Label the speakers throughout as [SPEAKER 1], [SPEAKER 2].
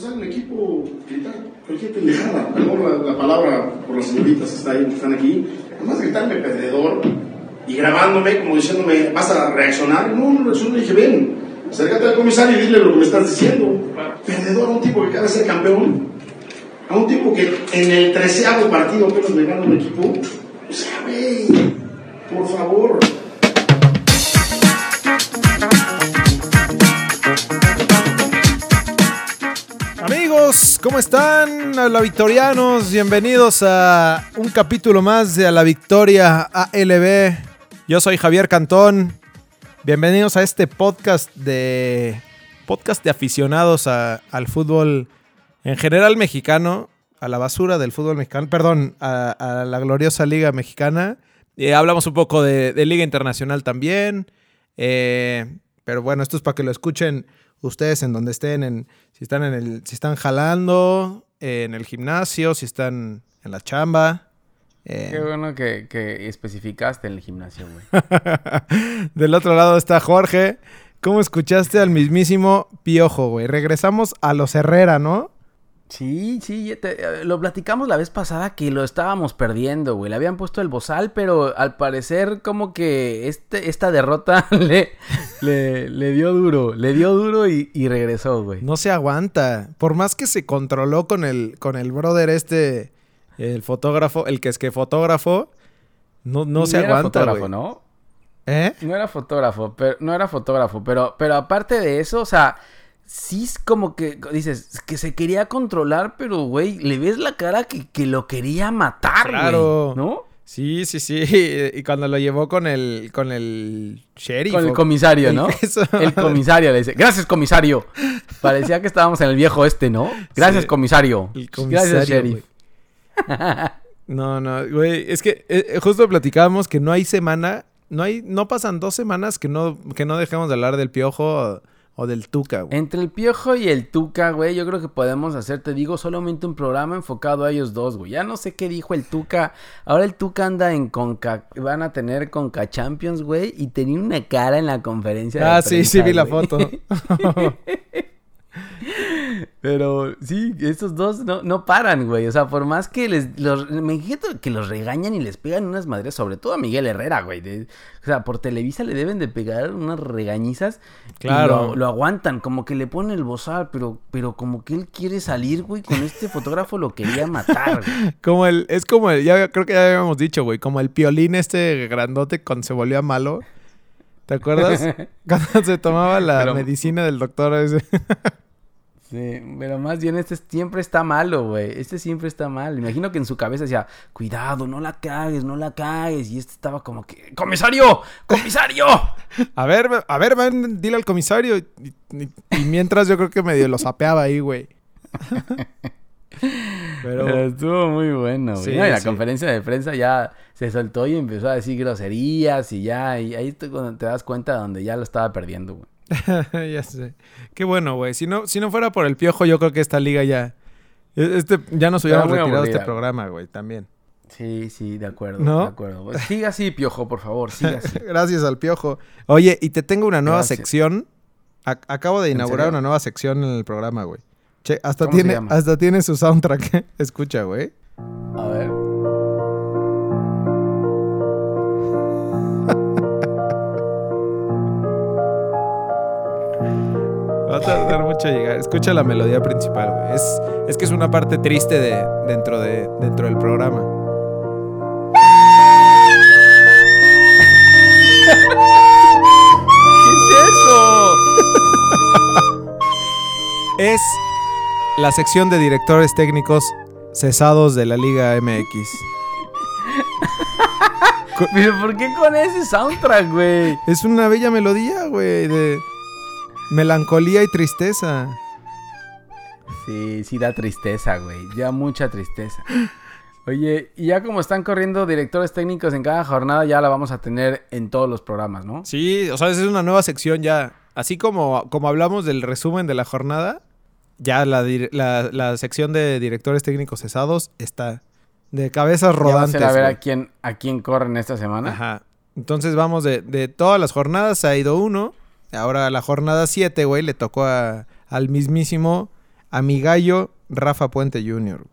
[SPEAKER 1] sale el equipo, gritar cualquier pendejada, perdón la, la, palabra por las señoritas está ahí, están aquí, además gritarme perdedor y grabándome como diciéndome, vas a reaccionar. No, no reacciono, le dije, ven, acércate al comisario y dile lo que me estás diciendo. Perdedor a un tipo que acaba de ser campeón, a un tipo que en el treceavo partido apenas me gana un equipo. O sea, güey, por favor.
[SPEAKER 2] Amigos, ¿cómo están? Hola victorianos, bienvenidos a un capítulo más de A la Victoria ALB. Yo soy Javier Cantón. Bienvenidos a este podcast de podcast de aficionados al fútbol en general mexicano, a la basura del fútbol mexicano, perdón, a, la gloriosa Liga Mexicana. Hablamos un poco de, de Liga Internacional también. eh, pero bueno, esto es para que lo escuchen ustedes en donde estén, en, si están en el, si están jalando, eh, en el gimnasio, si están en la chamba. eh,
[SPEAKER 3] Qué bueno que, que especificaste en el gimnasio, güey.
[SPEAKER 2] Del otro lado está Jorge. ¿Cómo escuchaste al mismísimo Piojo, güey? Regresamos a los Herrera, ¿no?
[SPEAKER 3] Sí, sí, te- eh, lo platicamos la vez pasada que lo estábamos perdiendo, güey. Le habían puesto el bozal, pero al parecer como que este, esta derrota le, le, le dio duro, le dio duro y, y regresó, güey.
[SPEAKER 2] No se aguanta. Por más que se controló con el, con el brother este, el fotógrafo, el que es que fotógrafo, no, no se
[SPEAKER 3] era
[SPEAKER 2] aguanta,
[SPEAKER 3] fotógrafo,
[SPEAKER 2] güey.
[SPEAKER 3] ¿no?
[SPEAKER 2] ¿Eh?
[SPEAKER 3] No era fotógrafo, pero no era fotógrafo, pero, pero aparte de eso, o sea, sí es como que dices que se quería controlar, pero güey, le ves la cara que, que lo quería matar, güey,
[SPEAKER 2] Claro.
[SPEAKER 3] ¿no?
[SPEAKER 2] Sí, sí, sí. Y cuando lo llevó con el, con el sheriff.
[SPEAKER 3] Con el comisario, ¿no?
[SPEAKER 2] eso.
[SPEAKER 3] El comisario le dice, gracias comisario. Parecía que estábamos en el viejo este, ¿no? Gracias
[SPEAKER 2] Sí.
[SPEAKER 3] comisario.
[SPEAKER 2] El comisario,
[SPEAKER 3] gracias, sheriff.
[SPEAKER 2] No, no, güey, es que eh, eh, justo platicábamos que no hay semana, no hay, no pasan dos semanas que no, que no dejemos de hablar del piojo o, del tuca, güey.
[SPEAKER 3] Entre el Piojo y el Tuca, güey, yo creo que podemos hacer, te digo, solamente un programa enfocado a ellos dos, güey. Ya no sé qué dijo el Tuca. Ahora el Tuca anda en Conca, van a tener Conca Champions, güey, y tenía una cara en la conferencia. de
[SPEAKER 2] Ah, sí, sí
[SPEAKER 3] prensa,
[SPEAKER 2] vi la foto.
[SPEAKER 3] Pero sí, estos dos no, no paran, güey. O sea, por más que les. Los, me imagino que los regañan y les pegan unas madres, sobre todo a Miguel Herrera, güey. de- o sea, por Televisa le deben de pegar unas regañizas. y
[SPEAKER 2] Claro.
[SPEAKER 3] lo, lo aguantan, como que le ponen el bozal, pero, pero como que él quiere salir, güey. Con este fotógrafo lo quería matar, güey.
[SPEAKER 2] Como el, es como el, ya creo que ya habíamos dicho, güey, como el piolín este grandote cuando se volvía malo. ¿Te acuerdas? Cuando se tomaba la
[SPEAKER 3] Pero-
[SPEAKER 2] medicina del doctor ese.
[SPEAKER 3] Sí, pero más bien este siempre está malo, güey. Este siempre está mal. Imagino que en su cabeza decía, cuidado, no la cagues, no la cagues. Y este estaba como que, ¡comisario! ¡Comisario!
[SPEAKER 2] A ver, a ver, ven, dile al comisario. Y, y- y mientras yo creo que medio lo sapeaba ahí, güey.
[SPEAKER 3] Pero
[SPEAKER 2] Pero
[SPEAKER 3] estuvo muy bueno, güey.
[SPEAKER 2] Sí,
[SPEAKER 3] No, y la
[SPEAKER 2] sí.
[SPEAKER 3] conferencia de prensa ya se soltó y empezó a decir groserías y ya, y ahí te, te das cuenta donde ya lo estaba perdiendo, güey.
[SPEAKER 2] ya sé. Qué bueno, güey. Si no, si no fuera por el piojo, yo creo que esta liga ya. Este, ya nos hubiéramos retirado de este
[SPEAKER 3] aburrida,
[SPEAKER 2] programa, güey, también.
[SPEAKER 3] Sí, sí, de acuerdo,
[SPEAKER 2] ¿No?
[SPEAKER 3] de acuerdo. Pues siga así, piojo, por favor, siga así.
[SPEAKER 2] Gracias al piojo. Oye, y te tengo una nueva
[SPEAKER 3] Gracias.
[SPEAKER 2] sección. Ac- acabo de
[SPEAKER 3] ¿En
[SPEAKER 2] inaugurar una nueva sección en el programa, güey. Che, hasta
[SPEAKER 3] ¿Cómo se
[SPEAKER 2] tiene, hasta tiene su soundtrack. Escucha, güey.
[SPEAKER 3] A ver.
[SPEAKER 2] Va a tardar mucho en llegar. Escucha la melodía principal, güey. Es, es que es una parte triste de, dentro, de, dentro del programa.
[SPEAKER 3] ¿Qué es eso?
[SPEAKER 2] Es la sección de directores técnicos cesados de la Liga MX.
[SPEAKER 3] Pero ¿por qué con ese soundtrack, güey?
[SPEAKER 2] Es una bella melodía, güey, de melancolía y tristeza.
[SPEAKER 3] Sí, sí da tristeza, güey. Ya mucha tristeza. Oye, y ya como están corriendo directores técnicos en cada jornada, ya la vamos a tener en todos los programas, ¿no?
[SPEAKER 2] Sí, o sea, es una nueva sección ya. Así como, como hablamos del resumen de la jornada, ya la, la, la sección de directores técnicos cesados está de cabezas rodantes.
[SPEAKER 3] ser a ver
[SPEAKER 2] güey.
[SPEAKER 3] a quién, a quién corren esta semana.
[SPEAKER 2] Ajá. Entonces vamos de, de todas las jornadas, ha ido uno. Ahora la jornada 7, güey, le tocó a- al mismísimo a mi gallo Rafa Puente Jr.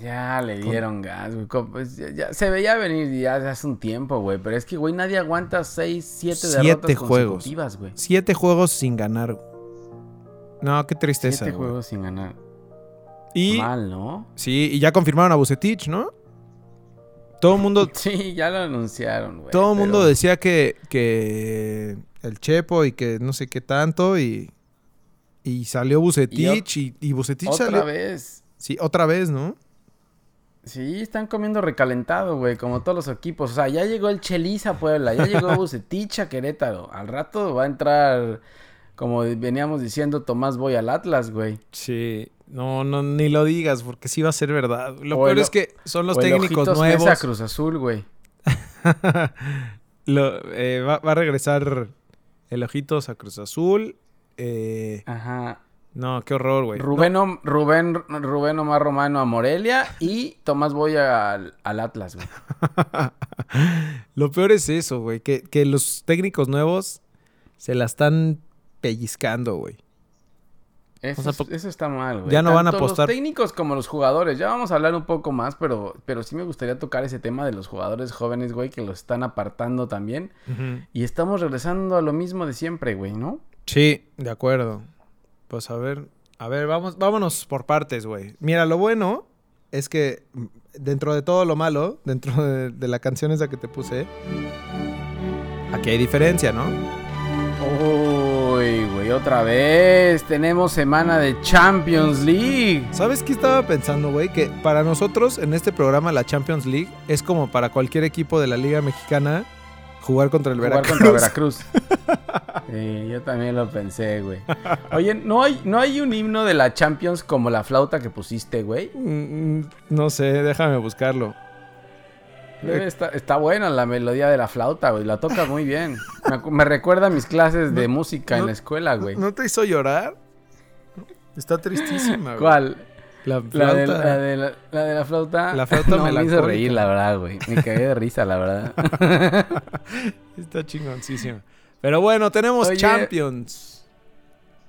[SPEAKER 3] Ya le dieron gas, güey. Pues, ya- ya se veía venir ya hace un tiempo, güey. Pero es que, güey, nadie aguanta 6, 7
[SPEAKER 2] Siete
[SPEAKER 3] derrotas
[SPEAKER 2] juegos.
[SPEAKER 3] consecutivas, güey.
[SPEAKER 2] Siete juegos sin ganar. No, qué tristeza.
[SPEAKER 3] 7
[SPEAKER 2] güey.
[SPEAKER 3] juegos sin ganar.
[SPEAKER 2] Y
[SPEAKER 3] Mal, ¿no?
[SPEAKER 2] sí, y ya confirmaron a Bucetich, ¿no? Todo el mundo,
[SPEAKER 3] Sí, ya lo anunciaron, güey.
[SPEAKER 2] todo el mundo decía que, que el Chepo y que no sé qué tanto y, y salió Bucetich y, y Bucetich
[SPEAKER 3] Otra
[SPEAKER 2] salió.
[SPEAKER 3] vez.
[SPEAKER 2] Sí, otra vez, ¿no?
[SPEAKER 3] Sí, están comiendo recalentado, güey, como todos los equipos. O sea, ya llegó el Chelis a Puebla, ya llegó Bucetich a Querétaro. Al rato va a entrar, como veníamos diciendo, Tomás Boy al Atlas, güey.
[SPEAKER 2] Sí, no, no, ni lo digas porque sí va a ser verdad. Lo
[SPEAKER 3] O
[SPEAKER 2] peor
[SPEAKER 3] el-
[SPEAKER 2] es que son los técnicos nuevos.
[SPEAKER 3] Mesa Cruz Azul, güey.
[SPEAKER 2] Lo- eh, va, va a regresar el Ojitos a Cruz Azul. Eh,
[SPEAKER 3] Ajá.
[SPEAKER 2] no, qué horror, güey.
[SPEAKER 3] Rubén, Rubén, Rubén Omar Romano a Morelia y Tomás Boy al, al Atlas, güey.
[SPEAKER 2] Lo peor es eso, güey. Que, que los técnicos nuevos se la están pellizcando, güey.
[SPEAKER 3] Eso,
[SPEAKER 2] O sea,
[SPEAKER 3] es-
[SPEAKER 2] po-
[SPEAKER 3] eso está mal, güey.
[SPEAKER 2] ya no van a apostar-
[SPEAKER 3] Los técnicos como los jugadores. Ya vamos a hablar un poco más, pero, pero sí me gustaría tocar ese tema de los jugadores jóvenes, güey, que los están apartando también. Y estamos regresando a lo mismo de siempre, güey, ¿no?
[SPEAKER 2] Sí, de acuerdo. Pues a ver, a ver, vamos, vámonos por partes, güey. Mira, lo bueno es que mm, dentro de todo lo malo, dentro de, de la canción esa que te puse, aquí hay diferencia, ¿no?
[SPEAKER 3] Uy, güey, otra vez. Tenemos semana de Champions League.
[SPEAKER 2] ¿Sabes qué estaba pensando, güey? Que para nosotros en este programa la Champions League es como para cualquier equipo de la Liga Mexicana jugar contra el
[SPEAKER 3] Jugar
[SPEAKER 2] Veracruz.
[SPEAKER 3] contra Veracruz. Sí, yo también lo pensé, güey. Oye, ¿no hay, ¿no hay un himno de la Champions como la flauta que pusiste, güey?
[SPEAKER 2] Mm, mm, no sé, déjame buscarlo.
[SPEAKER 3] Estar- está buena la melodía de la flauta, güey. La toca muy bien. Me, recuerda a mis clases de música en la escuela, güey.
[SPEAKER 2] ¿No te hizo llorar? Está tristísima, güey.
[SPEAKER 3] ¿Cuál?
[SPEAKER 2] La
[SPEAKER 3] La de la, de la, la de la flauta.
[SPEAKER 2] La flauta
[SPEAKER 3] no, me hizo reír, la verdad, güey. Me cagué de risa, la verdad.
[SPEAKER 2] Está chingoncísima. Pero bueno, tenemos
[SPEAKER 3] Oye.
[SPEAKER 2] Champions.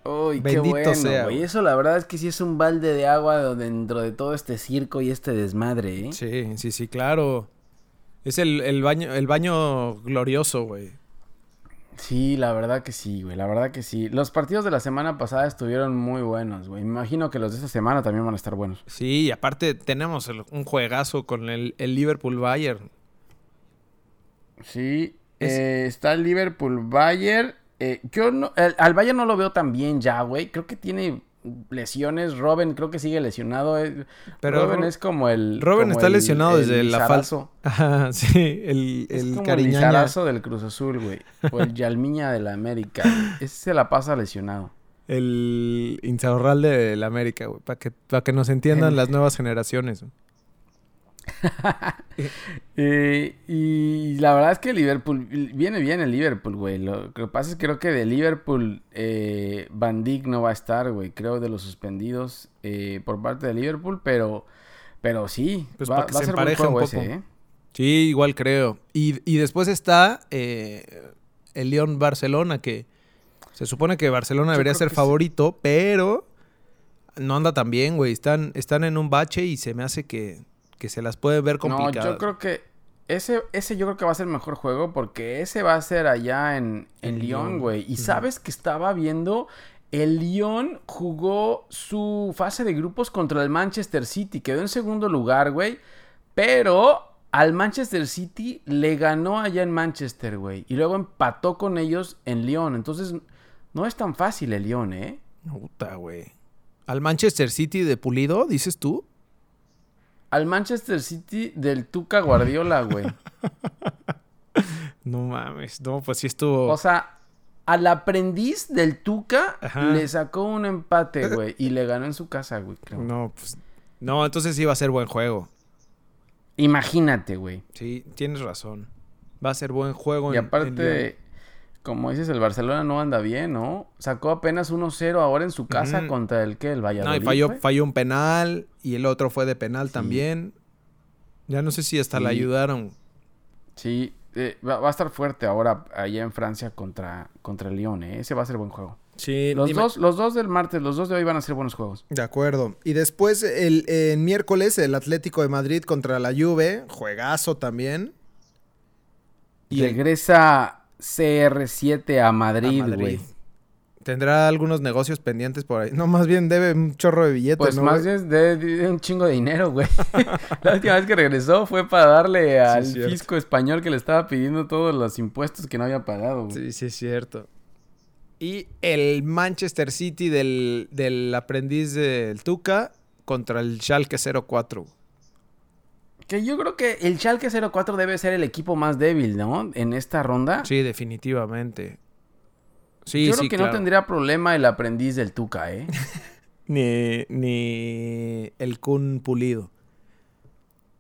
[SPEAKER 3] Uy,
[SPEAKER 2] Bendito
[SPEAKER 3] qué bueno,
[SPEAKER 2] sea,
[SPEAKER 3] güey. Eso la verdad es que sí es un balde de agua dentro de todo este circo y este desmadre, ¿eh?
[SPEAKER 2] Sí, sí, sí, claro. Es el, el baño, el baño glorioso, güey.
[SPEAKER 3] Sí, la verdad que sí, güey. La verdad que sí. Los partidos de la semana pasada estuvieron muy buenos, güey. Me imagino que los de esta semana también van a estar buenos.
[SPEAKER 2] Sí, y aparte tenemos el- un juegazo con el, el Liverpool Bayern.
[SPEAKER 3] Sí,
[SPEAKER 2] Es-
[SPEAKER 3] eh, está el Liverpool Bayern. Eh, yo no, el- al Bayern no lo veo tan bien ya, güey. Creo que tiene lesiones. Robin creo que sigue lesionado. eh.
[SPEAKER 2] Pero
[SPEAKER 3] Robin
[SPEAKER 2] Ro-
[SPEAKER 3] es como el.
[SPEAKER 2] Robin
[SPEAKER 3] como
[SPEAKER 2] está
[SPEAKER 3] el-
[SPEAKER 2] lesionado
[SPEAKER 3] el
[SPEAKER 2] desde la falta.
[SPEAKER 3] Lizarazo.
[SPEAKER 2] Ajá, sí, el,
[SPEAKER 3] Es
[SPEAKER 2] el
[SPEAKER 3] como el del Cruz Azul, güey. O el Yalmiña de la América. güey. Ese se la pasa lesionado.
[SPEAKER 2] El Insaurral de la América, güey. Para que, para que nos entiendan
[SPEAKER 3] El-
[SPEAKER 2] las nuevas generaciones. güey.
[SPEAKER 3] Eh, y la verdad es que Liverpool, viene bien el Liverpool, güey. Lo que pasa es que creo que de Liverpool eh, Van Dijk no va a estar, güey. Creo de los suspendidos eh, por parte de Liverpool, pero, pero sí,
[SPEAKER 2] Pues
[SPEAKER 3] va,
[SPEAKER 2] para que
[SPEAKER 3] va a
[SPEAKER 2] se
[SPEAKER 3] ser buen
[SPEAKER 2] un poco.
[SPEAKER 3] ese, ¿eh?
[SPEAKER 2] Sí, igual creo. Y, y después está eh, el León Barcelona, que se supone que Barcelona
[SPEAKER 3] Yo
[SPEAKER 2] debería ser
[SPEAKER 3] sí.
[SPEAKER 2] favorito, pero no anda tan bien, güey. Están, están en un bache y se me hace que, que se las puede ver
[SPEAKER 3] No,
[SPEAKER 2] complicadas.
[SPEAKER 3] yo creo que ese, ese yo creo que va a ser el mejor juego porque ese va a ser allá en, Lyon, güey. Y sabes que estaba viendo, el Lyon jugó su fase de grupos contra el Manchester City, quedó en segundo lugar, güey. Pero al Manchester City le ganó allá en Manchester, güey. Y luego empató con ellos en Lyon. Entonces, no es tan fácil el Lyon, ¿eh?
[SPEAKER 2] Puta, güey. Al Manchester City de Pulido, dices tú.
[SPEAKER 3] Al Manchester City del Tuca Guardiola, güey.
[SPEAKER 2] No mames. No, pues sí estuvo.
[SPEAKER 3] O sea, al aprendiz del Tuca
[SPEAKER 2] Ajá.
[SPEAKER 3] le sacó un empate, güey. Y le ganó en su casa, güey, creo.
[SPEAKER 2] no, pues. No, entonces sí va a ser buen juego.
[SPEAKER 3] Imagínate, güey.
[SPEAKER 2] Sí, tienes razón. Va a ser buen juego.
[SPEAKER 3] Y
[SPEAKER 2] en- en Lyon.
[SPEAKER 3] aparte, como dices, el Barcelona no anda bien, ¿no? Sacó apenas 1-0 ahora en su casa contra el que el
[SPEAKER 2] No,
[SPEAKER 3] Valladolid.
[SPEAKER 2] y falló, falló un penal y el otro fue de penal
[SPEAKER 3] Sí.
[SPEAKER 2] también. Ya no sé si hasta le
[SPEAKER 3] Sí.
[SPEAKER 2] ayudaron.
[SPEAKER 3] Sí, eh, va, va a estar fuerte ahora allá en Francia contra, contra el Lyon, ¿eh? Ese va a ser buen juego.
[SPEAKER 2] Sí,
[SPEAKER 3] Los
[SPEAKER 2] dime-
[SPEAKER 3] dos, los dos del martes, los dos de hoy van a ser buenos juegos.
[SPEAKER 2] De acuerdo. Y después, el, el miércoles, el Atlético de Madrid contra la Juve. Juegazo también. Y
[SPEAKER 3] Regresa CR7 a Madrid, güey.
[SPEAKER 2] Tendrá algunos negocios pendientes por ahí. No, más bien debe un chorro de billetes,
[SPEAKER 3] Pues
[SPEAKER 2] ¿no,
[SPEAKER 3] más bien de, de un chingo de dinero, güey. la última vez que regresó fue para darle al
[SPEAKER 2] cierto.
[SPEAKER 3] fisco español que le estaba pidiendo todos los impuestos que no había pagado, güey.
[SPEAKER 2] Sí, sí, es cierto. Y el Manchester City del, del aprendiz del Tuca contra el Schalke 04.
[SPEAKER 3] Que yo creo que el Schalke 04 debe ser el equipo más débil, ¿no? En esta ronda.
[SPEAKER 2] Sí, definitivamente. Sí,
[SPEAKER 3] yo
[SPEAKER 2] sí,
[SPEAKER 3] creo que
[SPEAKER 2] claro.
[SPEAKER 3] no tendría problema el aprendiz del Tuca, ¿eh?
[SPEAKER 2] Ni, ni el Kun Pulido.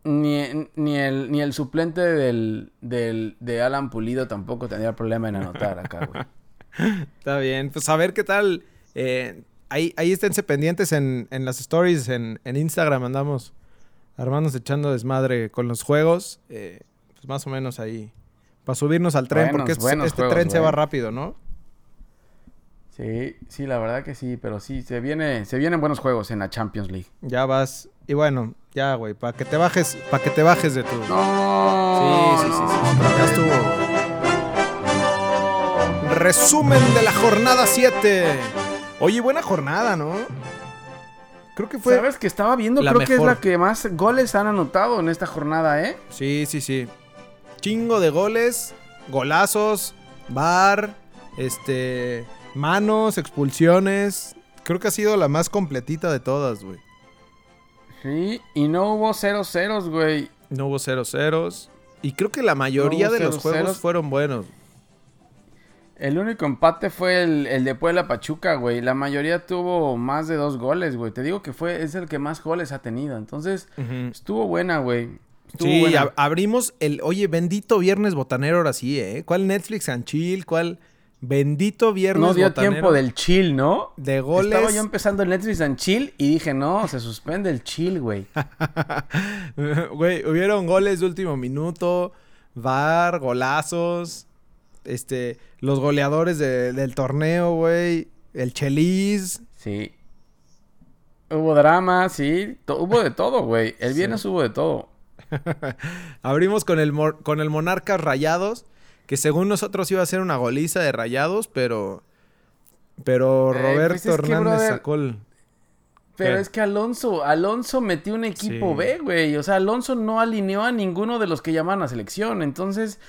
[SPEAKER 3] Ni, ni, el, ni el suplente del, del, de Alan Pulido tampoco tendría problema en anotar acá, güey.
[SPEAKER 2] Está bien. Pues a ver qué tal. Eh, ahí, ahí esténse pendientes en, en las stories, en, en Instagram andamos armándonos echando desmadre con los juegos. Eh, pues más o menos ahí. Para subirnos al tren,
[SPEAKER 3] Buenos,
[SPEAKER 2] porque este, este
[SPEAKER 3] juegos,
[SPEAKER 2] tren se va rápido, ¿no?
[SPEAKER 3] Sí, sí, la verdad que sí, pero sí, se, viene, se vienen buenos juegos en la Champions League.
[SPEAKER 2] Ya vas. Y bueno, ya, güey, para que te bajes, para que te bajes de tu.
[SPEAKER 3] No,
[SPEAKER 2] Sí, sí, sí, sí.
[SPEAKER 3] otra
[SPEAKER 2] Ya estuvo. Resumen de la jornada 7. Oye, buena jornada, ¿no? Creo que fue.
[SPEAKER 3] ¿Sabes que estaba viendo?
[SPEAKER 2] la
[SPEAKER 3] Creo que es
[SPEAKER 2] mejor.
[SPEAKER 3] la que más goles han anotado en esta jornada, ¿eh?
[SPEAKER 2] Sí, sí, sí. Chingo de goles, golazos, bar, este, manos, expulsiones. Creo que ha sido la más completita de todas, güey.
[SPEAKER 3] Sí, y no hubo 0 ceros, güey.
[SPEAKER 2] No hubo cero ceros. Y creo que la mayoría
[SPEAKER 3] No
[SPEAKER 2] de los
[SPEAKER 3] cero
[SPEAKER 2] juegos fueron buenos.
[SPEAKER 3] El único empate fue el, el de Puebla Pachuca, güey. La mayoría tuvo más de dos goles, güey. Te digo que fue, es el que más goles ha tenido. Entonces, estuvo buena, güey. Estuvo
[SPEAKER 2] Sí,
[SPEAKER 3] buena.
[SPEAKER 2] ab- abrimos el, oye, bendito viernes botanero ahora sí, ¿eh? ¿Cuál Netflix and chill? ¿Cuál bendito viernes
[SPEAKER 3] No dio
[SPEAKER 2] botanero?
[SPEAKER 3] tiempo del chill, ¿no?
[SPEAKER 2] de goles.
[SPEAKER 3] Estaba yo empezando el Netflix and chill y dije, no, se suspende el chill, güey.
[SPEAKER 2] Güey, hubieron goles de último minuto, VAR, golazos, este, los goleadores de- del torneo, güey, el Chelis.
[SPEAKER 3] Sí. Hubo drama, sí. hubo de todo, güey. El viernes hubo de todo.
[SPEAKER 2] Abrimos con el, con el Monarcas Rayados, que según nosotros iba a ser una goliza de Rayados, pero... Pero
[SPEAKER 3] Eh,
[SPEAKER 2] Roberto
[SPEAKER 3] pues es que,
[SPEAKER 2] Hernández
[SPEAKER 3] brother,
[SPEAKER 2] sacó el...
[SPEAKER 3] Pero
[SPEAKER 2] ¿Qué?
[SPEAKER 3] es que Alonso, Alonso metió un equipo
[SPEAKER 2] Sí.
[SPEAKER 3] B, güey. O sea, Alonso no alineó a ninguno de los que llaman a selección. Entonces,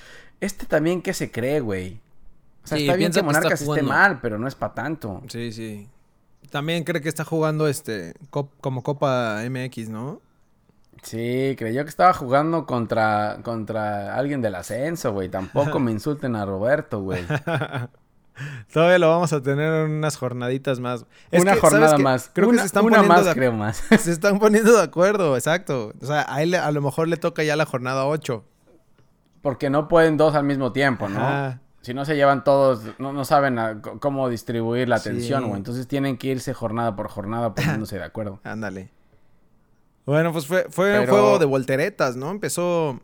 [SPEAKER 3] este también, ¿qué se cree, güey? O sea,
[SPEAKER 2] Sí,
[SPEAKER 3] está bien que
[SPEAKER 2] que
[SPEAKER 3] Monarcas esté mal, pero no es para tanto.
[SPEAKER 2] Sí, sí. También cree que está jugando este cop- como Copa MX, ¿no?
[SPEAKER 3] Sí, creyó que estaba jugando contra, contra alguien del ascenso, güey. Tampoco me insulten a Roberto, güey.
[SPEAKER 2] Todavía lo vamos a tener en unas jornaditas más. Es
[SPEAKER 3] una
[SPEAKER 2] que, ¿sabes
[SPEAKER 3] jornada más.
[SPEAKER 2] Creo
[SPEAKER 3] una,
[SPEAKER 2] que se están
[SPEAKER 3] una
[SPEAKER 2] poniendo
[SPEAKER 3] más,
[SPEAKER 2] de,
[SPEAKER 3] creo más.
[SPEAKER 2] se están poniendo de acuerdo, exacto. O sea, a él a lo mejor le toca ya la jornada 8.
[SPEAKER 3] Porque no pueden dos al mismo tiempo, ¿no?
[SPEAKER 2] Ajá.
[SPEAKER 3] Si no se llevan todos, no, no saben a- cómo distribuir la atención, güey. Entonces tienen que irse jornada por jornada poniéndose de acuerdo.
[SPEAKER 2] Ándale. Bueno, pues fue, fue un juego de volteretas, ¿no? Empezó.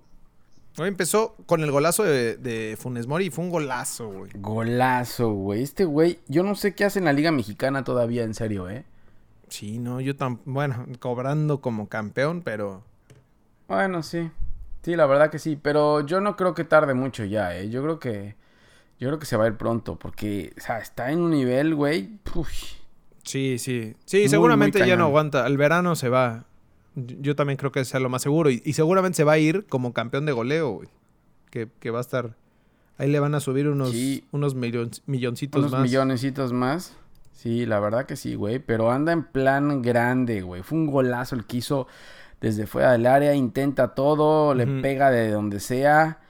[SPEAKER 2] Empezó con el golazo de, de Funes Mori y fue un golazo, güey.
[SPEAKER 3] Golazo, güey. Este güey, yo no sé qué hace en la Liga Mexicana todavía, en serio, ¿eh?
[SPEAKER 2] Sí, no, yo tan. Bueno, cobrando como campeón, pero.
[SPEAKER 3] Bueno, sí. Sí, la verdad que sí. Pero yo no creo que tarde mucho ya, ¿eh? Yo creo que. Yo creo que se va a ir pronto. Porque, o sea, está en un nivel, güey.
[SPEAKER 2] Sí, sí. Sí,
[SPEAKER 3] Muy,
[SPEAKER 2] seguramente
[SPEAKER 3] muy
[SPEAKER 2] ya no aguanta. El verano se va. Yo también creo que sea lo más seguro. Y, y seguramente se va a ir como campeón de goleo, güey. Que, que va a estar. Ahí le van a subir unos,
[SPEAKER 3] Sí.
[SPEAKER 2] unos millon- milloncitos
[SPEAKER 3] Unos
[SPEAKER 2] más.
[SPEAKER 3] millonecitos más. Sí, la verdad que sí, güey. Pero anda en plan grande, güey. Fue un golazo el que hizo desde fuera del área. Intenta todo, le pega de donde sea.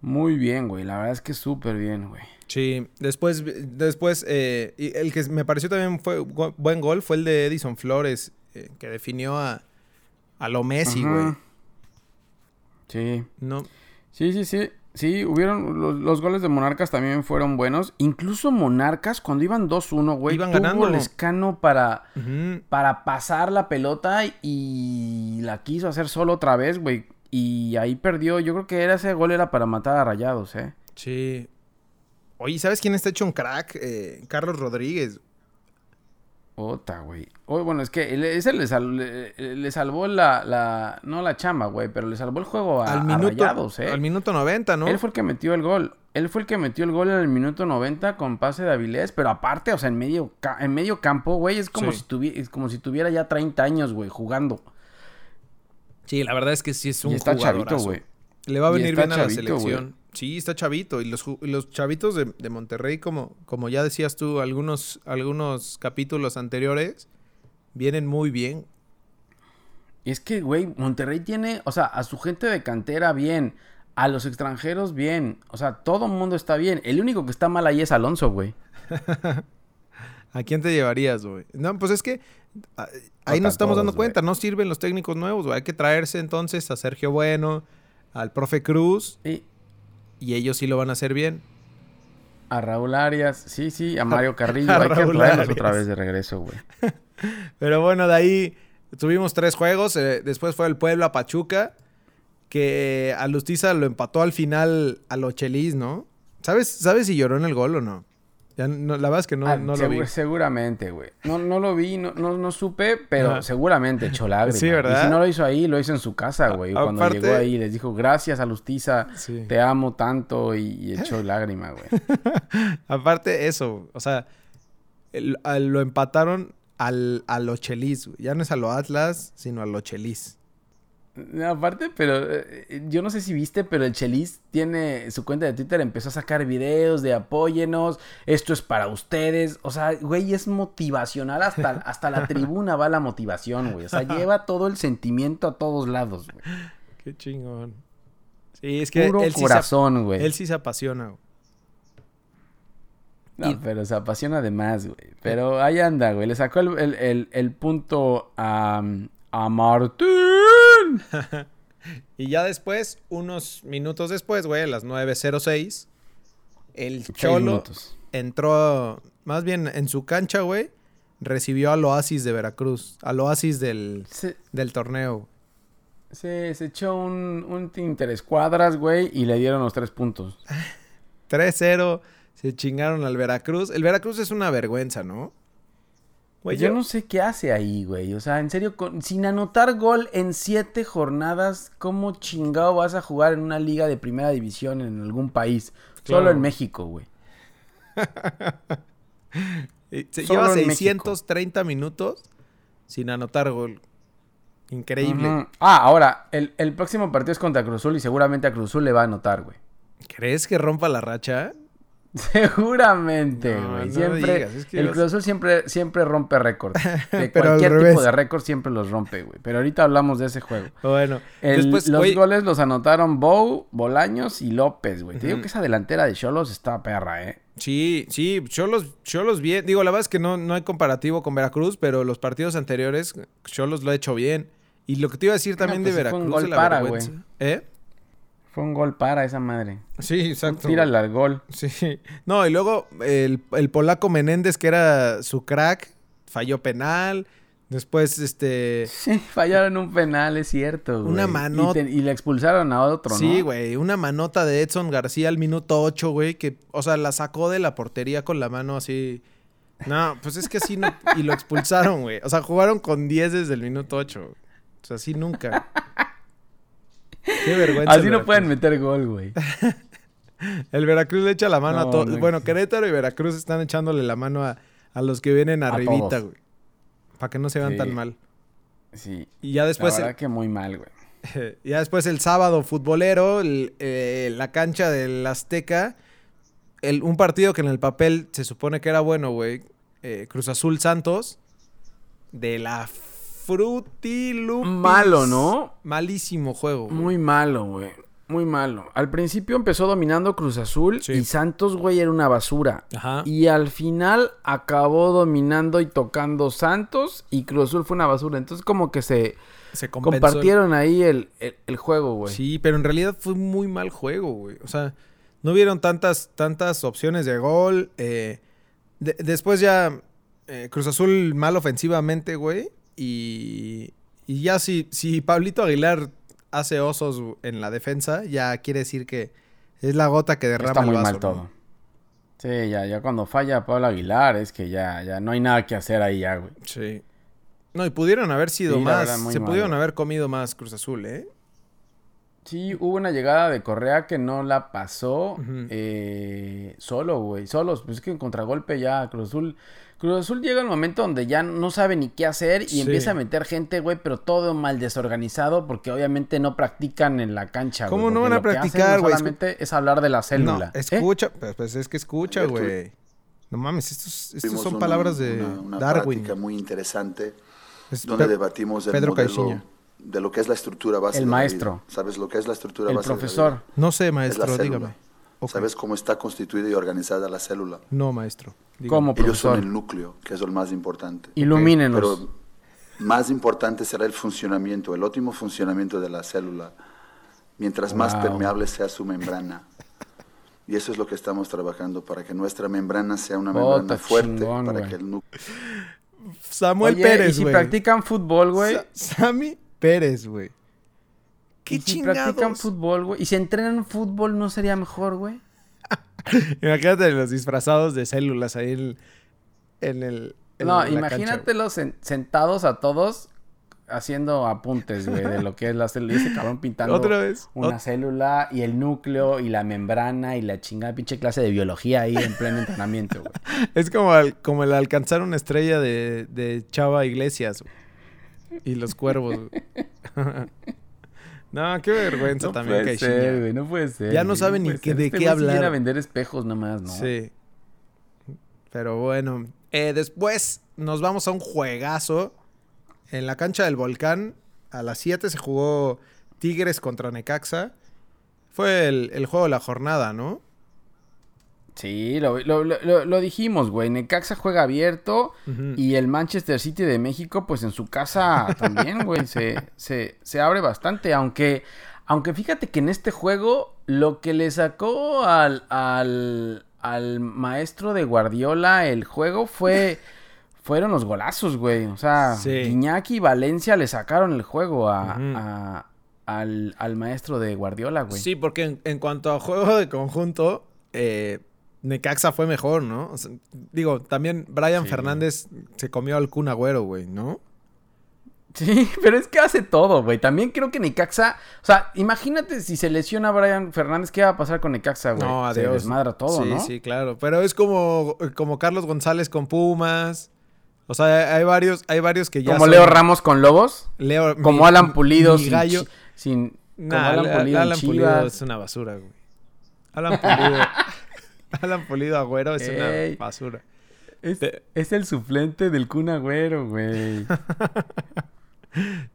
[SPEAKER 3] Muy bien, güey. La verdad es que súper bien, güey.
[SPEAKER 2] Sí, después, después eh, y el que me pareció también fue go- buen gol fue el de Edison Flores, eh, que definió a, a lo Messi,
[SPEAKER 3] Ajá.
[SPEAKER 2] güey.
[SPEAKER 3] Sí.
[SPEAKER 2] No,
[SPEAKER 3] Sí, sí, sí. Sí, hubieron. Los, los goles de Monarcas también fueron buenos. Incluso Monarcas, cuando iban 2-1, güey,
[SPEAKER 2] Iban
[SPEAKER 3] tuvo
[SPEAKER 2] ganando.
[SPEAKER 3] el escano para, para pasar la pelota y la quiso hacer solo otra vez, güey. Y ahí perdió. Yo creo que era, ese gol era para matar a Rayados, ¿eh?
[SPEAKER 2] sí. Oye, ¿sabes quién está hecho un crack? Eh, Carlos Rodríguez.
[SPEAKER 3] Ota, güey. Oye, bueno, es que ese le, sal- le- le salvó la, la... No la chamba, güey, pero le salvó el juego a,
[SPEAKER 2] al
[SPEAKER 3] a
[SPEAKER 2] minuto,
[SPEAKER 3] Rayados, ¿eh?
[SPEAKER 2] al minuto 90, ¿no?
[SPEAKER 3] Él fue el que metió el gol. Él fue el que metió el gol en el minuto 90 con pase de Avilés, pero aparte, o sea, en medio, en medio campo, güey, es como,
[SPEAKER 2] Sí.
[SPEAKER 3] si tuvi- es como si tuviera ya 30 años, güey, jugando.
[SPEAKER 2] Sí, la verdad es que sí es un
[SPEAKER 3] y está chavito, güey.
[SPEAKER 2] Le va a venir bien a la selección. Sí, está chavito. Y los, chavitos de, de Monterrey, como, como ya decías tú, algunos, algunos capítulos anteriores, vienen muy bien.
[SPEAKER 3] Es que, güey, Monterrey tiene, o sea, a su gente de cantera bien, a los extranjeros bien, o sea, todo el mundo está bien. El único que está mal ahí es Alonso, güey.
[SPEAKER 2] ¿A quién te llevarías, güey? No, pues es que ah, ahí nos estamos dando
[SPEAKER 3] todos,
[SPEAKER 2] cuenta. No sirven los técnicos nuevos, güey. Hay que traerse entonces a Sergio Bueno, al profe Cruz,
[SPEAKER 3] Y
[SPEAKER 2] y ellos sí lo van a hacer bien.
[SPEAKER 3] a Raúl Arias, sí, sí, a Mario Carrillo.
[SPEAKER 2] a
[SPEAKER 3] Hay que
[SPEAKER 2] Raúl
[SPEAKER 3] traerlos otra vez de regreso, güey.
[SPEAKER 2] Pero bueno, de ahí tuvimos tres juegos. eh, después fue el Puebla Pachuca. Que a Lustiza lo empató al final a lo Chelis, ¿no? ¿Sabes, ¿Sabes si lloró en el gol o no? Ya no- la verdad es que no,
[SPEAKER 3] Ah,
[SPEAKER 2] no lo vi.
[SPEAKER 3] segu- Seguramente, güey. No, no lo vi, no, no, no supe, pero
[SPEAKER 2] Ajá.
[SPEAKER 3] seguramente echó lágrimas.
[SPEAKER 2] Sí, ¿verdad?
[SPEAKER 3] Y si no lo hizo ahí, lo hizo en su casa, güey. Cuando
[SPEAKER 2] aparte-
[SPEAKER 3] llegó ahí, les dijo, gracias a Lustiza,
[SPEAKER 2] Sí.
[SPEAKER 3] te amo tanto, y, y echó lágrima, güey.
[SPEAKER 2] Aparte, eso, o sea, el- a- lo empataron al, a lo Chelis. güey. Ya no es a lo Atlas, sino a lo Chelis.
[SPEAKER 3] No, aparte, pero eh, yo no sé si viste, pero el Chelis tiene su cuenta de Twitter, empezó a sacar videos de apóyenos, esto es para ustedes, o sea, güey, es motivacional, hasta, hasta la tribuna va la motivación, güey, o sea, lleva todo el sentimiento a todos lados, güey.
[SPEAKER 2] Qué chingón. Sí, es que
[SPEAKER 3] Puro
[SPEAKER 2] él sí, se,
[SPEAKER 3] corazón, güey.
[SPEAKER 2] él sí se apasiona. güey.
[SPEAKER 3] No,
[SPEAKER 2] Y-
[SPEAKER 3] pero se apasiona de más, güey. Pero ahí anda, güey. Le sacó el, el- el- el punto a, a Martín.
[SPEAKER 2] Y ya después, unos minutos después, güey, a las 9.06, el
[SPEAKER 3] Seis
[SPEAKER 2] Cholo
[SPEAKER 3] minutos.
[SPEAKER 2] entró, más bien en su cancha, güey, recibió al Oasis de Veracruz, al Oasis del,
[SPEAKER 3] Se,
[SPEAKER 2] del torneo.
[SPEAKER 3] se, se echó un, un interescuadras, güey, y le dieron los tres puntos.
[SPEAKER 2] 3-0, se chingaron al Veracruz. El Veracruz es una vergüenza, ¿no? Güey,
[SPEAKER 3] yo, no sé qué hace ahí, güey. O sea, en serio, con- sin anotar gol en siete jornadas, ¿cómo chingado vas a jugar en una liga de primera división en algún país?
[SPEAKER 2] Claro.
[SPEAKER 3] Solo en México, güey.
[SPEAKER 2] Eh, lleva
[SPEAKER 3] en
[SPEAKER 2] 630 minutos sin anotar gol. Increíble.
[SPEAKER 3] Ah, ahora, el, el próximo partido es contra Cruz Azul y seguramente a Cruz Azul le va a anotar, güey.
[SPEAKER 2] ¿Crees que rompa la racha?
[SPEAKER 3] Seguramente, güey.
[SPEAKER 2] no
[SPEAKER 3] siempre.
[SPEAKER 2] digas, es que
[SPEAKER 3] el Cruz Azul siempre, siempre rompe récords. De cualquier tipo de récord siempre los rompe, güey. Pero ahorita hablamos de ese juego.
[SPEAKER 2] Bueno,
[SPEAKER 3] El-
[SPEAKER 2] después,
[SPEAKER 3] los goles los anotaron Bow, Bolaños y López, güey. Te digo que esa delantera de Cholos está perra, ¿eh?
[SPEAKER 2] Sí, sí, Cholos, Cholos bien. Digo, la verdad es que no, no hay comparativo con Veracruz, pero los partidos anteriores, Cholos lo ha hecho bien. Y lo que te iba a decir también
[SPEAKER 3] pues
[SPEAKER 2] de
[SPEAKER 3] sí fue un
[SPEAKER 2] Veracruz
[SPEAKER 3] gol
[SPEAKER 2] de la
[SPEAKER 3] para,
[SPEAKER 2] vergüenza. ¿Eh?
[SPEAKER 3] Fue un gol para esa madre.
[SPEAKER 2] Sí, exacto.
[SPEAKER 3] Tírale al gol.
[SPEAKER 2] Sí. No, y luego el, el polaco Menéndez, que era su crack, falló penal. Después, este.
[SPEAKER 3] Sí, fallaron un penal, es cierto, güey.
[SPEAKER 2] Una
[SPEAKER 3] Y
[SPEAKER 2] mano-
[SPEAKER 3] te- Y, le expulsaron a otro, ¿no?
[SPEAKER 2] Sí, güey. Una manota de Edson García al minuto 8, güey. Que, o sea, la sacó de la portería con la mano así. No, pues es que así no. Y lo expulsaron, güey. O sea, jugaron con 10 desde el minuto 8. güey. O sea, así nunca. Qué vergüenza.
[SPEAKER 3] Así no pueden meter gol, güey.
[SPEAKER 2] El Veracruz le echa la mano a todos.
[SPEAKER 3] no
[SPEAKER 2] Bueno. Querétaro y Veracruz están echándole la mano a, a los que vienen
[SPEAKER 3] A
[SPEAKER 2] arribita,
[SPEAKER 3] todos.
[SPEAKER 2] güey. Para que no se vean
[SPEAKER 3] Sí.
[SPEAKER 2] tan mal.
[SPEAKER 3] Sí.
[SPEAKER 2] Y ya después,
[SPEAKER 3] la
[SPEAKER 2] el,
[SPEAKER 3] verdad que muy mal, güey.
[SPEAKER 2] ya después el sábado futbolero, el, eh, la cancha del Azteca. El, un partido que en el papel se supone que era bueno, güey. eh, Cruz Azul Santos. De la frutilupis.
[SPEAKER 3] Malo, ¿no?
[SPEAKER 2] Malísimo juego. güey.
[SPEAKER 3] Muy malo, güey. Muy malo. Al principio empezó dominando Cruz Azul
[SPEAKER 2] Sí.
[SPEAKER 3] y Santos, güey, era una basura.
[SPEAKER 2] Ajá.
[SPEAKER 3] Y al final acabó dominando y tocando Santos y Cruz Azul fue una basura. Entonces como que se
[SPEAKER 2] Se el-
[SPEAKER 3] compartieron ahí el, el- el juego, güey.
[SPEAKER 2] Sí, pero en realidad fue muy mal juego, güey. O sea, no vieron tantas, tantas opciones de gol. eh, de- después ya eh, Cruz Azul mal ofensivamente, güey. Y, y ya si, si Pablito Aguilar hace osos en la defensa, ya quiere decir que es la gota que derrama
[SPEAKER 3] Está
[SPEAKER 2] el
[SPEAKER 3] muy
[SPEAKER 2] vaso,
[SPEAKER 3] mal
[SPEAKER 2] ¿no?
[SPEAKER 3] todo. Sí, ya, ya cuando falla Pablo Aguilar es que ya, ya no hay nada que hacer ahí ya, güey.
[SPEAKER 2] Sí. No, y pudieron haber sido
[SPEAKER 3] Sí,
[SPEAKER 2] más.
[SPEAKER 3] verdad,
[SPEAKER 2] Se
[SPEAKER 3] mal,
[SPEAKER 2] pudieron haber comido más Cruz Azul, ¿eh?
[SPEAKER 3] Sí, hubo una llegada de Correa que no la pasó eh, solo, güey. Solos. Pues es que en contragolpe ya Cruz Azul. Cruz Azul llega el momento donde ya no sabe ni qué hacer y
[SPEAKER 2] Sí.
[SPEAKER 3] empieza a meter gente, güey, pero todo mal desorganizado porque obviamente no practican en la cancha.
[SPEAKER 2] ¿Cómo
[SPEAKER 3] güey,
[SPEAKER 2] no van a practicar, güey?
[SPEAKER 3] Solamente es hablar de la célula.
[SPEAKER 2] No,
[SPEAKER 3] ¿eh?
[SPEAKER 2] escucha, pues, pues es que escucha, güey. No mames, estos, son
[SPEAKER 4] una-
[SPEAKER 2] palabras de
[SPEAKER 4] una, una
[SPEAKER 2] Darwin.
[SPEAKER 4] práctica muy interesante
[SPEAKER 2] Es
[SPEAKER 4] donde
[SPEAKER 2] Pe-
[SPEAKER 4] debatimos el
[SPEAKER 2] Pedro
[SPEAKER 4] modelo
[SPEAKER 2] Caixinha.
[SPEAKER 4] de lo que es la estructura base
[SPEAKER 3] El
[SPEAKER 4] de la
[SPEAKER 3] maestro.
[SPEAKER 4] vida. ¿Sabes lo que es la estructura
[SPEAKER 3] El
[SPEAKER 4] base de la
[SPEAKER 3] profesor.
[SPEAKER 4] vida?
[SPEAKER 2] No sé, maestro,
[SPEAKER 4] célula.
[SPEAKER 2] dígame. Ok.
[SPEAKER 4] ¿Sabes cómo está constituida y organizada la célula?
[SPEAKER 2] No, maestro. dígame.
[SPEAKER 3] ¿Cómo,
[SPEAKER 4] Ellos son
[SPEAKER 3] profesor?
[SPEAKER 4] el núcleo, que es lo más importante.
[SPEAKER 3] Ilumínenos.
[SPEAKER 4] Pero más importante será el funcionamiento, el óptimo funcionamiento de la célula, mientras más
[SPEAKER 3] Wow.
[SPEAKER 4] permeable sea su membrana. Y eso es lo que estamos trabajando para que nuestra membrana sea una membrana fuerte,
[SPEAKER 3] chingón,
[SPEAKER 4] para
[SPEAKER 3] güey.
[SPEAKER 4] que el núcleo
[SPEAKER 2] Samuel
[SPEAKER 3] Oye,
[SPEAKER 2] Pérez,
[SPEAKER 3] y si
[SPEAKER 2] güey.
[SPEAKER 3] practican fútbol, güey.
[SPEAKER 2] Sa- Sammy Pérez, güey. ¿Qué
[SPEAKER 3] y si practican
[SPEAKER 2] chingados?
[SPEAKER 3] fútbol, güey. Y si entrenan fútbol, ¿no sería mejor, güey?
[SPEAKER 2] Imagínate los disfrazados de células ahí en, en el. en
[SPEAKER 3] No,
[SPEAKER 2] la cancha,
[SPEAKER 3] imagínatelos sen- sentados a todos haciendo apuntes, güey, de lo que es la célula. Y ese cabrón pintando
[SPEAKER 2] Otra vez.
[SPEAKER 3] una
[SPEAKER 2] Ot-
[SPEAKER 3] célula y el núcleo y la membrana y la chingada pinche clase de biología ahí en pleno entrenamiento, güey.
[SPEAKER 2] Es como, al- como el alcanzar una estrella de, de Chava Iglesias. güey. Y los cuervos. no, qué vergüenza también,
[SPEAKER 3] puede ser, güey, no puede ser.
[SPEAKER 2] Ya no saben ni
[SPEAKER 3] ser.
[SPEAKER 2] de
[SPEAKER 3] Este
[SPEAKER 2] qué hablar.
[SPEAKER 3] a vender espejos nomás, ¿no?
[SPEAKER 2] Sí. Pero bueno. eh, después nos vamos a un juegazo. En la cancha del volcán. A las 7 se jugó Tigres contra Necaxa. Fue el, el juego de la jornada, ¿no?
[SPEAKER 3] Sí, lo, lo- lo- dijimos, güey. Necaxa juega abierto y el Manchester City de México, pues en su casa también, güey, se, se, se abre bastante. Aunque, aunque fíjate que en este juego lo que le sacó al, al, al maestro de Guardiola el juego fue... Fueron los golazos, güey. O sea,
[SPEAKER 2] Sí.
[SPEAKER 3] Iñaki y Valencia le sacaron el juego a- al, al maestro de Guardiola, güey.
[SPEAKER 2] Sí, porque en, en cuanto a juego de conjunto, eh, Necaxa fue mejor, ¿no? O sea, digo, también Brian
[SPEAKER 3] Sí.
[SPEAKER 2] Fernández se comió al Kun Agüero, güey, ¿no?
[SPEAKER 3] Sí, pero es que hace todo, güey. También creo que Necaxa, o sea, imagínate si se lesiona Brian Fernández, ¿qué va a pasar con Necaxa, güey?
[SPEAKER 2] No,
[SPEAKER 3] Se
[SPEAKER 2] adiós.
[SPEAKER 3] desmadra todo,
[SPEAKER 2] sí,
[SPEAKER 3] ¿no?
[SPEAKER 2] Sí, claro. Pero es como, como Carlos González con Pumas. O sea, hay varios, hay varios que ya
[SPEAKER 3] Como
[SPEAKER 2] son-
[SPEAKER 3] Leo Ramos con Lobos,
[SPEAKER 2] Leo-
[SPEAKER 3] como
[SPEAKER 2] mi-
[SPEAKER 3] Alan Pulido
[SPEAKER 2] mi
[SPEAKER 3] sin,
[SPEAKER 2] gallo.
[SPEAKER 3] sin
[SPEAKER 2] Nah,
[SPEAKER 3] Alan
[SPEAKER 2] Alan,
[SPEAKER 3] Pulido,
[SPEAKER 2] Alan Pulido es una basura, güey. Alan Pulido. Alan Pulido Agüero es
[SPEAKER 3] Ey.
[SPEAKER 2] una basura.
[SPEAKER 3] Es,
[SPEAKER 2] Te-
[SPEAKER 3] es el suplente del Kun Agüero, güey.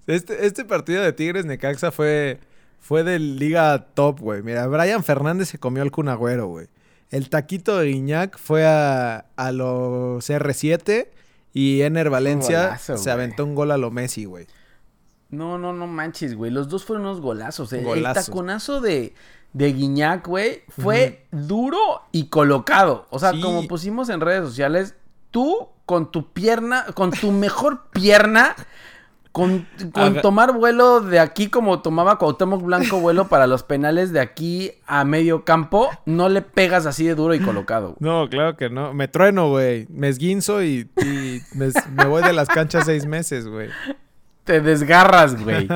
[SPEAKER 2] Este, este partido de Tigres Necaxa fue, fue de liga top, güey. Mira, Brian Fernández se comió al Kun Agüero, güey. El taquito de Guiñac fue a, a los CR7 y Ener Valencia
[SPEAKER 3] golazo,
[SPEAKER 2] se aventó un gol a lo Messi, güey.
[SPEAKER 3] No, no, no manches, güey. Los dos fueron unos golazos. eh. El taconazo de, de Guiñac, güey, fue duro y colocado. O sea,
[SPEAKER 2] Sí.
[SPEAKER 3] como pusimos en redes sociales, tú con tu pierna, con tu mejor pierna, con, con tomar vuelo de aquí como tomaba Cuauhtémoc Blanco vuelo para los penales de aquí a medio campo, no le pegas así de duro y colocado. güey.
[SPEAKER 2] No, claro que no. Me trueno, güey. Me esguinzo y, y me, me voy de las canchas seis meses, güey.
[SPEAKER 3] Te desgarras, güey.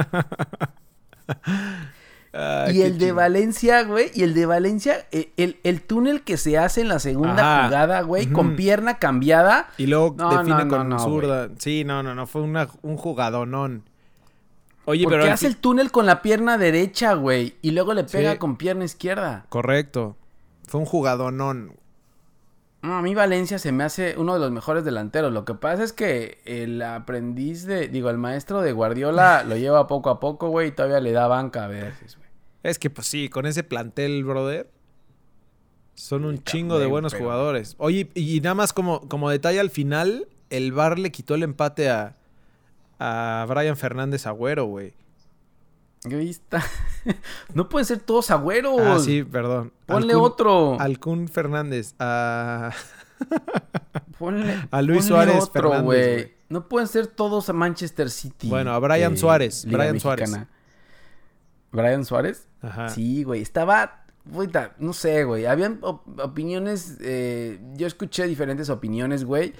[SPEAKER 2] Ay,
[SPEAKER 3] y el de. Valencia, güey, y el de Valencia, eh, el, el túnel que se hace en la segunda
[SPEAKER 2] Ajá.
[SPEAKER 3] jugada, güey, con pierna cambiada.
[SPEAKER 2] Y luego
[SPEAKER 3] No,
[SPEAKER 2] define
[SPEAKER 3] no,
[SPEAKER 2] con
[SPEAKER 3] no,
[SPEAKER 2] zurda. Sí, no, no, no. Fue una, un jugadonón. Oye,
[SPEAKER 3] porque
[SPEAKER 2] pero...
[SPEAKER 3] hace el túnel con la pierna derecha, güey, y luego le pega
[SPEAKER 2] Sí.
[SPEAKER 3] con pierna izquierda.
[SPEAKER 2] Correcto. Fue un jugadonón.
[SPEAKER 3] No, a mí Valencia se me hace uno de los mejores delanteros. Lo que pasa es que el aprendiz de, digo, el maestro de Guardiola lo lleva poco a poco, güey, y todavía le da banca a veces, güey.
[SPEAKER 2] Es que, pues sí, con ese plantel, brother. Son un chingo de buenos
[SPEAKER 3] pero-
[SPEAKER 2] jugadores. Oye, y nada más como, como detalle al final, el VAR le quitó el empate a, a Brian Fernández Agüero, güey.
[SPEAKER 3] Está. no pueden ser todos agüeros.
[SPEAKER 2] Ah, sí, perdón.
[SPEAKER 3] Ponle otro.
[SPEAKER 2] Al Kun Fernández. A...
[SPEAKER 3] Ponle,
[SPEAKER 2] A Luis
[SPEAKER 3] ponle
[SPEAKER 2] Suárez
[SPEAKER 3] otro,
[SPEAKER 2] Fernández.
[SPEAKER 3] No pueden ser todos a Manchester City.
[SPEAKER 2] Bueno, a Brian Suárez,
[SPEAKER 3] Liga
[SPEAKER 2] Brian Suárez.
[SPEAKER 3] ¿Brian Suárez?
[SPEAKER 2] Ajá.
[SPEAKER 3] Sí, güey. Estaba no sé, güey. Habían op- opiniones, eh, yo escuché diferentes opiniones, güey.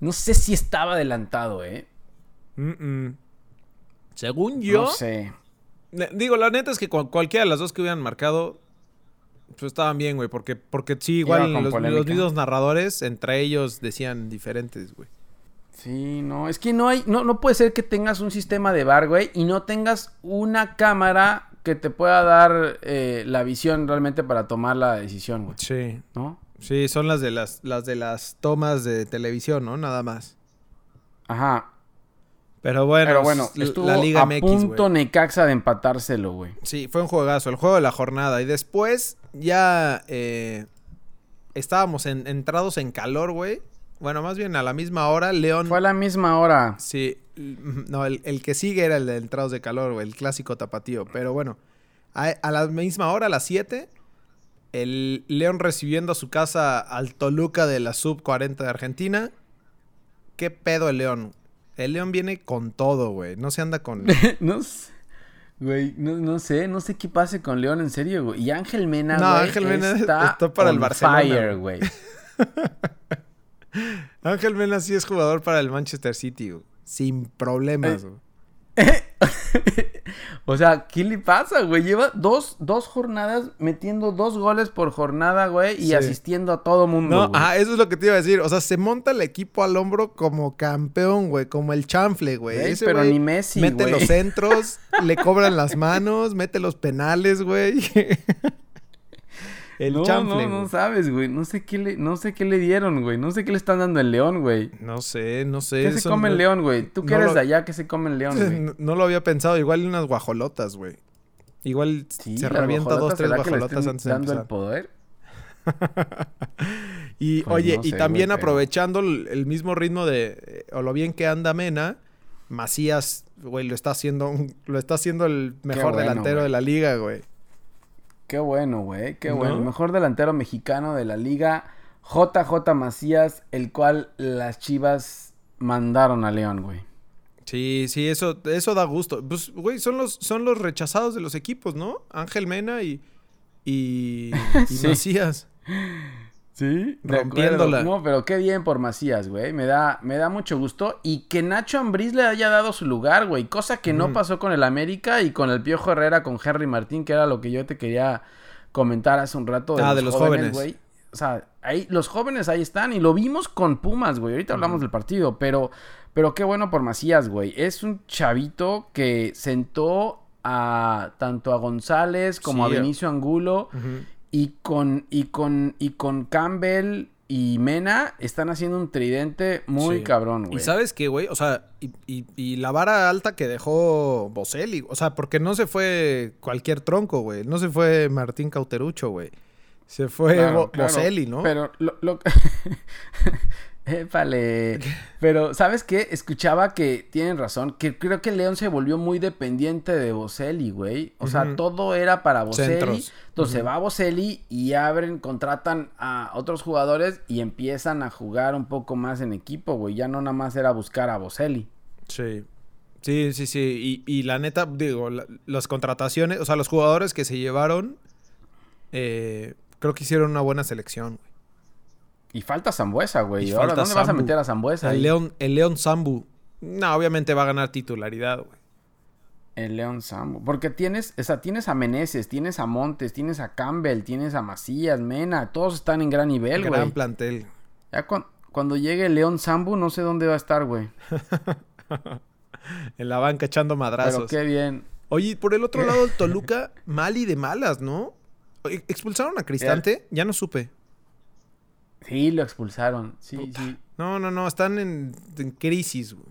[SPEAKER 3] No sé si estaba adelantado, ¿eh?
[SPEAKER 2] Según yo,
[SPEAKER 3] No sé.
[SPEAKER 2] Digo, la neta es que cual- cualquiera de las dos que hubieran marcado, pues estaban bien, güey. Porque, porque sí, igual los, los mismos narradores, entre ellos, decían diferentes, güey.
[SPEAKER 3] Sí, no, es que no hay, no, no puede ser que tengas un sistema de bar, güey, y no tengas una cámara que te pueda dar eh, la visión realmente para tomar la decisión, güey,
[SPEAKER 2] Sí.
[SPEAKER 3] ¿no?
[SPEAKER 2] Sí, son las de las, las de las tomas de televisión, ¿no? Nada más.
[SPEAKER 3] Ajá.
[SPEAKER 2] Pero bueno,
[SPEAKER 3] Pero bueno,
[SPEAKER 2] es
[SPEAKER 3] estuvo
[SPEAKER 2] la Liga
[SPEAKER 3] a
[SPEAKER 2] MX,
[SPEAKER 3] punto
[SPEAKER 2] güey.
[SPEAKER 3] Necaxa de empatárselo, güey.
[SPEAKER 2] Sí, fue un juegazo, el juego de la jornada. Y después ya eh, estábamos en- entrados en calor, güey. Bueno, más bien a la misma hora, León...
[SPEAKER 3] Fue a la misma hora.
[SPEAKER 2] Sí, l- no, el, el que sigue era el de entrados de calor, güey, el clásico tapatío. Pero bueno, a, a la misma hora, a las 7, el León recibiendo a su casa al Toluca de la Sub 40 de Argentina. ¿Qué pedo el León? El León viene con todo, güey. No se anda con...
[SPEAKER 3] no sé. Güey, no, no sé, no sé qué pase con León, en serio, güey. Y Ángel Mena,
[SPEAKER 2] No,
[SPEAKER 3] güey,
[SPEAKER 2] Ángel Mena
[SPEAKER 3] está,
[SPEAKER 2] está para el
[SPEAKER 3] on
[SPEAKER 2] Barcelona,
[SPEAKER 3] fire, güey.
[SPEAKER 2] Ángel Mena sí es jugador para el Manchester City, güey. Sin problemas, güey.
[SPEAKER 3] O sea, ¿qué le pasa, güey? Lleva dos, dos jornadas metiendo dos goles por jornada, güey, y
[SPEAKER 2] Sí.
[SPEAKER 3] asistiendo a todo mundo.
[SPEAKER 2] No,
[SPEAKER 3] güey.
[SPEAKER 2] ajá, eso es lo que te iba a decir. O sea, se monta el equipo al hombro como campeón, güey. Como el chanfle, güey.
[SPEAKER 3] Güey,
[SPEAKER 2] Ese
[SPEAKER 3] pero
[SPEAKER 2] güey
[SPEAKER 3] ni Messi,
[SPEAKER 2] Mete
[SPEAKER 3] güey.
[SPEAKER 2] los centros, le cobran las manos, mete los penales, güey. el
[SPEAKER 3] no,
[SPEAKER 2] chanfle,
[SPEAKER 3] no, no sabes, güey. No sé qué le, no sé qué le dieron, güey. No sé qué le están dando en León, güey.
[SPEAKER 2] No sé, no sé.
[SPEAKER 3] ¿Qué se come
[SPEAKER 2] no-
[SPEAKER 3] León, güey? Tú que
[SPEAKER 2] no
[SPEAKER 3] eres
[SPEAKER 2] lo-
[SPEAKER 3] de allá, ¿qué se come en León, güey?
[SPEAKER 2] No, no lo había pensado. Igual unas guajolotas, güey. Igual
[SPEAKER 3] Sí,
[SPEAKER 2] se revienta dos, tres
[SPEAKER 3] ¿será que le
[SPEAKER 2] guajolotas antes de
[SPEAKER 3] dando el poder?
[SPEAKER 2] Y
[SPEAKER 3] Pues
[SPEAKER 2] oye,
[SPEAKER 3] no
[SPEAKER 2] y también
[SPEAKER 3] güey,
[SPEAKER 2] aprovechando el, el mismo ritmo de eh, o lo bien que anda Mena, Macías, güey, lo está haciendo un- lo está haciendo el mejor
[SPEAKER 3] bueno,
[SPEAKER 2] delantero
[SPEAKER 3] güey.
[SPEAKER 2] de la liga, güey.
[SPEAKER 3] Qué bueno, güey, qué
[SPEAKER 2] ¿No?
[SPEAKER 3] bueno. El mejor delantero mexicano de la liga, JJ Macías, el cual las Chivas mandaron a León, güey.
[SPEAKER 2] Sí, sí, eso eso da gusto. Pues güey, son los son los rechazados de los equipos, ¿no? Ángel Mena y y, y
[SPEAKER 3] Sí.
[SPEAKER 2] Macías.
[SPEAKER 3] Sí,
[SPEAKER 2] Rompiéndola.
[SPEAKER 3] No, pero qué bien por Macías, güey. Me da, me da mucho gusto. Y que Nacho Ambriz le haya dado su lugar, güey. Cosa que no pasó con el América y con el Piojo Herrera, con Henry Martín, que era lo que yo te quería comentar hace un rato.
[SPEAKER 2] Ah, de los jóvenes.
[SPEAKER 3] güey. O sea, ahí, los jóvenes ahí están. Y lo vimos con Pumas, güey. Ahorita hablamos del partido. Pero, pero qué bueno por Macías, güey. Es un chavito que sentó a tanto a González como
[SPEAKER 2] Sí,
[SPEAKER 3] a Benicio Angulo. Y con, y con, y con Campbell y Mena están haciendo un tridente muy
[SPEAKER 2] Sí.
[SPEAKER 3] cabrón, güey.
[SPEAKER 2] Y sabes qué, güey, o sea, y, y- y la vara alta que dejó Boselli, o sea, porque no se fue cualquier tronco, güey, no se fue Martín Cauterucho, güey. Se fue
[SPEAKER 3] Claro,
[SPEAKER 2] Bo-
[SPEAKER 3] claro,
[SPEAKER 2] Boselli, ¿no?
[SPEAKER 3] Pero lo, lo- Épale. Pero, ¿sabes qué? Escuchaba que tienen razón, que creo que León se volvió muy dependiente de Boselli, güey. O sea, todo era para Boselli.
[SPEAKER 2] Centros.
[SPEAKER 3] Entonces
[SPEAKER 2] Ujú.
[SPEAKER 3] va Boselli y abren, contratan a otros jugadores y empiezan a jugar un poco más en equipo, güey. Ya no nada más era buscar a Boselli.
[SPEAKER 2] Sí. Sí, sí, sí. Y, y la neta, digo, la- las contrataciones, o sea, los jugadores que se llevaron, eh, creo que hicieron una buena selección, güey.
[SPEAKER 3] Y falta Zambuesa, güey.
[SPEAKER 2] Y
[SPEAKER 3] Ahora, ¿dónde vas a meter a Zambuesa?
[SPEAKER 2] El
[SPEAKER 3] ahí?
[SPEAKER 2] León, el León Zambu. No, obviamente va a ganar titularidad, güey.
[SPEAKER 3] El León Sambo. Porque tienes, o sea, tienes a Meneses, tienes a Montes, tienes a Campbell, tienes a Macías, Mena, todos están en gran nivel,
[SPEAKER 2] Gran
[SPEAKER 3] güey.
[SPEAKER 2] plantel.
[SPEAKER 3] Ya cuan- cuando llegue el León Sambu, no sé dónde va a estar, güey.
[SPEAKER 2] En la banca echando
[SPEAKER 3] Pero
[SPEAKER 2] madrazos.
[SPEAKER 3] qué bien.
[SPEAKER 2] Oye, por el otro lado, el Toluca, mal y de malas, ¿no? ¿Expulsaron a Cristante? Ya no supe.
[SPEAKER 3] Sí, lo expulsaron. Sí, sí.
[SPEAKER 2] No, no, no, están en, en crisis, güey.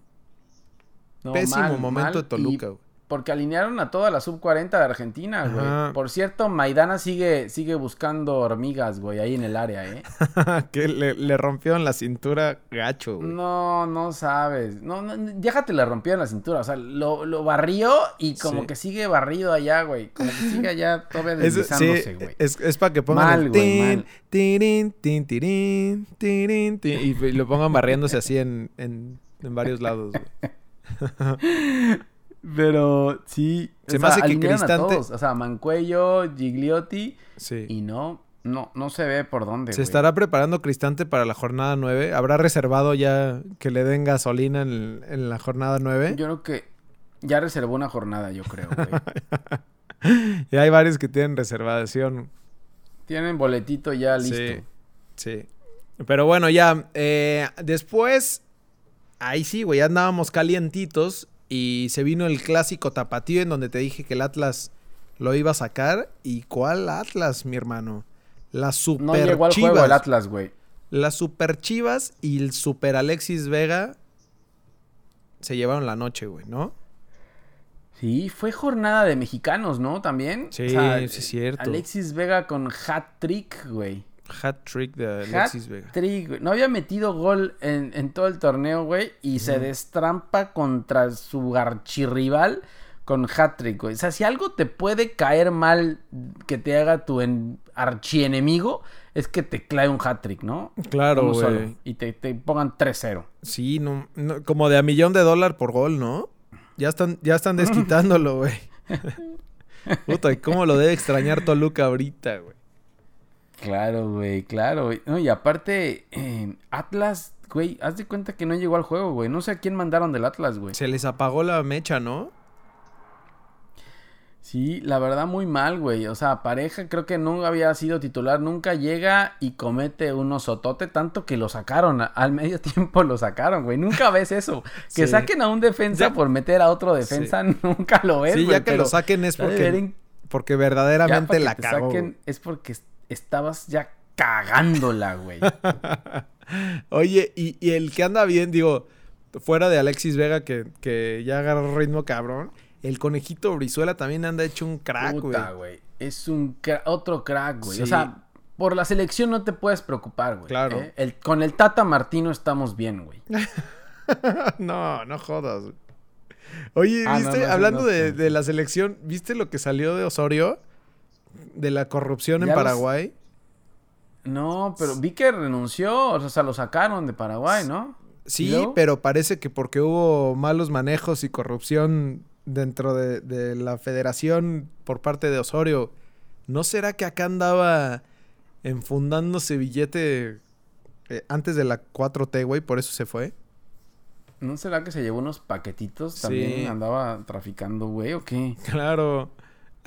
[SPEAKER 3] No,
[SPEAKER 2] Pésimo
[SPEAKER 3] mal,
[SPEAKER 2] momento
[SPEAKER 3] mal,
[SPEAKER 2] de Toluca,
[SPEAKER 3] y
[SPEAKER 2] güey.
[SPEAKER 3] Porque alinearon a toda la sub 40 de Argentina, güey.
[SPEAKER 2] Ajá.
[SPEAKER 3] Por cierto, Maidana sigue, sigue buscando hormigas, güey, ahí en el área, ¿eh?
[SPEAKER 2] que le, le rompieron la cintura gacho, güey.
[SPEAKER 3] No, no sabes. No, no, déjate le rompió en la cintura. O sea, lo, lo barrió y como
[SPEAKER 2] Sí.
[SPEAKER 3] que sigue barrido allá, güey. Como que sigue allá todavía
[SPEAKER 2] Es, sí,
[SPEAKER 3] deslizándose, güey.
[SPEAKER 2] es, es para que pongan
[SPEAKER 3] Mal,
[SPEAKER 2] el
[SPEAKER 3] güey,
[SPEAKER 2] tin,
[SPEAKER 3] mal.
[SPEAKER 2] tirin, tin, tirin, tirin, tin, y, y lo pongan barriéndose así en, en, en varios lados, güey.
[SPEAKER 3] Pero sí.
[SPEAKER 2] Se me hace que Cristante-.
[SPEAKER 3] O sea, Mancuello, Gigliotti.
[SPEAKER 2] Sí.
[SPEAKER 3] Y no, no, no se ve por dónde.
[SPEAKER 2] ¿Se
[SPEAKER 3] güey.
[SPEAKER 2] estará preparando Cristante para la jornada 9? ¿Habrá reservado ya que le den gasolina en, en la jornada 9?
[SPEAKER 3] Yo creo que ya reservó una jornada, yo creo, güey.
[SPEAKER 2] Y hay varios que tienen reservación.
[SPEAKER 3] Tienen boletito ya listo.
[SPEAKER 2] Sí, sí. Pero bueno, ya. eh, después, ahí sí, güey, ya andábamos calientitos. Y se vino el clásico tapatío en donde te dije que el Atlas lo iba a sacar. ¿Y cuál Atlas, mi hermano? La super
[SPEAKER 3] No llegó al
[SPEAKER 2] Chivas.
[SPEAKER 3] juego el Atlas, güey.
[SPEAKER 2] Las super Chivas y el super Alexis Vega se llevaron la noche, güey, ¿no?
[SPEAKER 3] Sí, fue jornada de mexicanos, ¿no? También.
[SPEAKER 2] Sí, sí es cierto.
[SPEAKER 3] Alexis Vega con hat trick, güey.
[SPEAKER 2] Hat trick de Alexis Vega.
[SPEAKER 3] Güey. No había metido gol en, en todo el torneo, güey. Y se destrampa contra su archirrival con hat-trick, güey. O sea, si algo te puede caer mal que te haga tu en- archienemigo, es que te clave un hat-trick, ¿no?
[SPEAKER 2] Claro,
[SPEAKER 3] Uno solo.
[SPEAKER 2] güey.
[SPEAKER 3] Y te, te pongan 3-0.
[SPEAKER 2] Sí, no, no, como de a millón de dólar por gol, ¿no? Ya están, ya están desquitándolo, güey. Puta, ¿y cómo lo debe extrañar Toluca ahorita, güey?
[SPEAKER 3] Claro, güey, claro. güey. No, y aparte, eh, Atlas, güey, haz de cuenta que no llegó al juego, güey. No sé a quién mandaron del Atlas, güey.
[SPEAKER 2] Se les apagó la mecha, ¿no?
[SPEAKER 3] Sí, la verdad muy mal, güey. O sea, pareja creo que no había sido titular, nunca llega y comete un osotote, tanto que lo sacaron. Al medio tiempo lo sacaron, güey. Nunca ves eso. Que
[SPEAKER 2] Sí.
[SPEAKER 3] saquen a un defensa
[SPEAKER 2] Ya-
[SPEAKER 3] por meter a otro defensa, nunca lo ves,
[SPEAKER 2] sí,
[SPEAKER 3] güey,
[SPEAKER 2] ya que
[SPEAKER 3] pero
[SPEAKER 2] lo saquen es porque, porque verdaderamente la cagó.
[SPEAKER 3] saquen es porque estabas ya cagándola, güey.
[SPEAKER 2] Oye, y, y el que anda bien, digo, fuera de Alexis Vega, que, que ya agarró ritmo cabrón, el conejito Brizuela también anda hecho un crack, güey.
[SPEAKER 3] Puta, güey. Es un cra- otro crack, güey. O sea, por la selección no te puedes preocupar, güey.
[SPEAKER 2] Claro.
[SPEAKER 3] ¿eh? El- con el Tata Martino estamos bien, güey.
[SPEAKER 2] no, no jodas. güey. Oye,
[SPEAKER 3] Ah, no,
[SPEAKER 2] ¿viste?
[SPEAKER 3] no,
[SPEAKER 2] Hablando
[SPEAKER 3] no,
[SPEAKER 2] de,
[SPEAKER 3] no.
[SPEAKER 2] de la selección, ¿viste lo que salió de Osorio? De la corrupción en
[SPEAKER 3] los-
[SPEAKER 2] Paraguay.
[SPEAKER 3] No, pero vi que renunció, o sea, lo sacaron de Paraguay, ¿no? ¿Y
[SPEAKER 2] Sí, pero parece que porque hubo malos manejos y corrupción dentro de, de la federación por parte de Osorio, ¿no será que acá andaba enfundándose billete eh, antes de la 4T, güey? Por eso se fue.
[SPEAKER 3] ¿No será que se llevó unos paquetitos?
[SPEAKER 2] Sí.
[SPEAKER 3] También andaba traficando, güey, o qué?
[SPEAKER 2] Claro.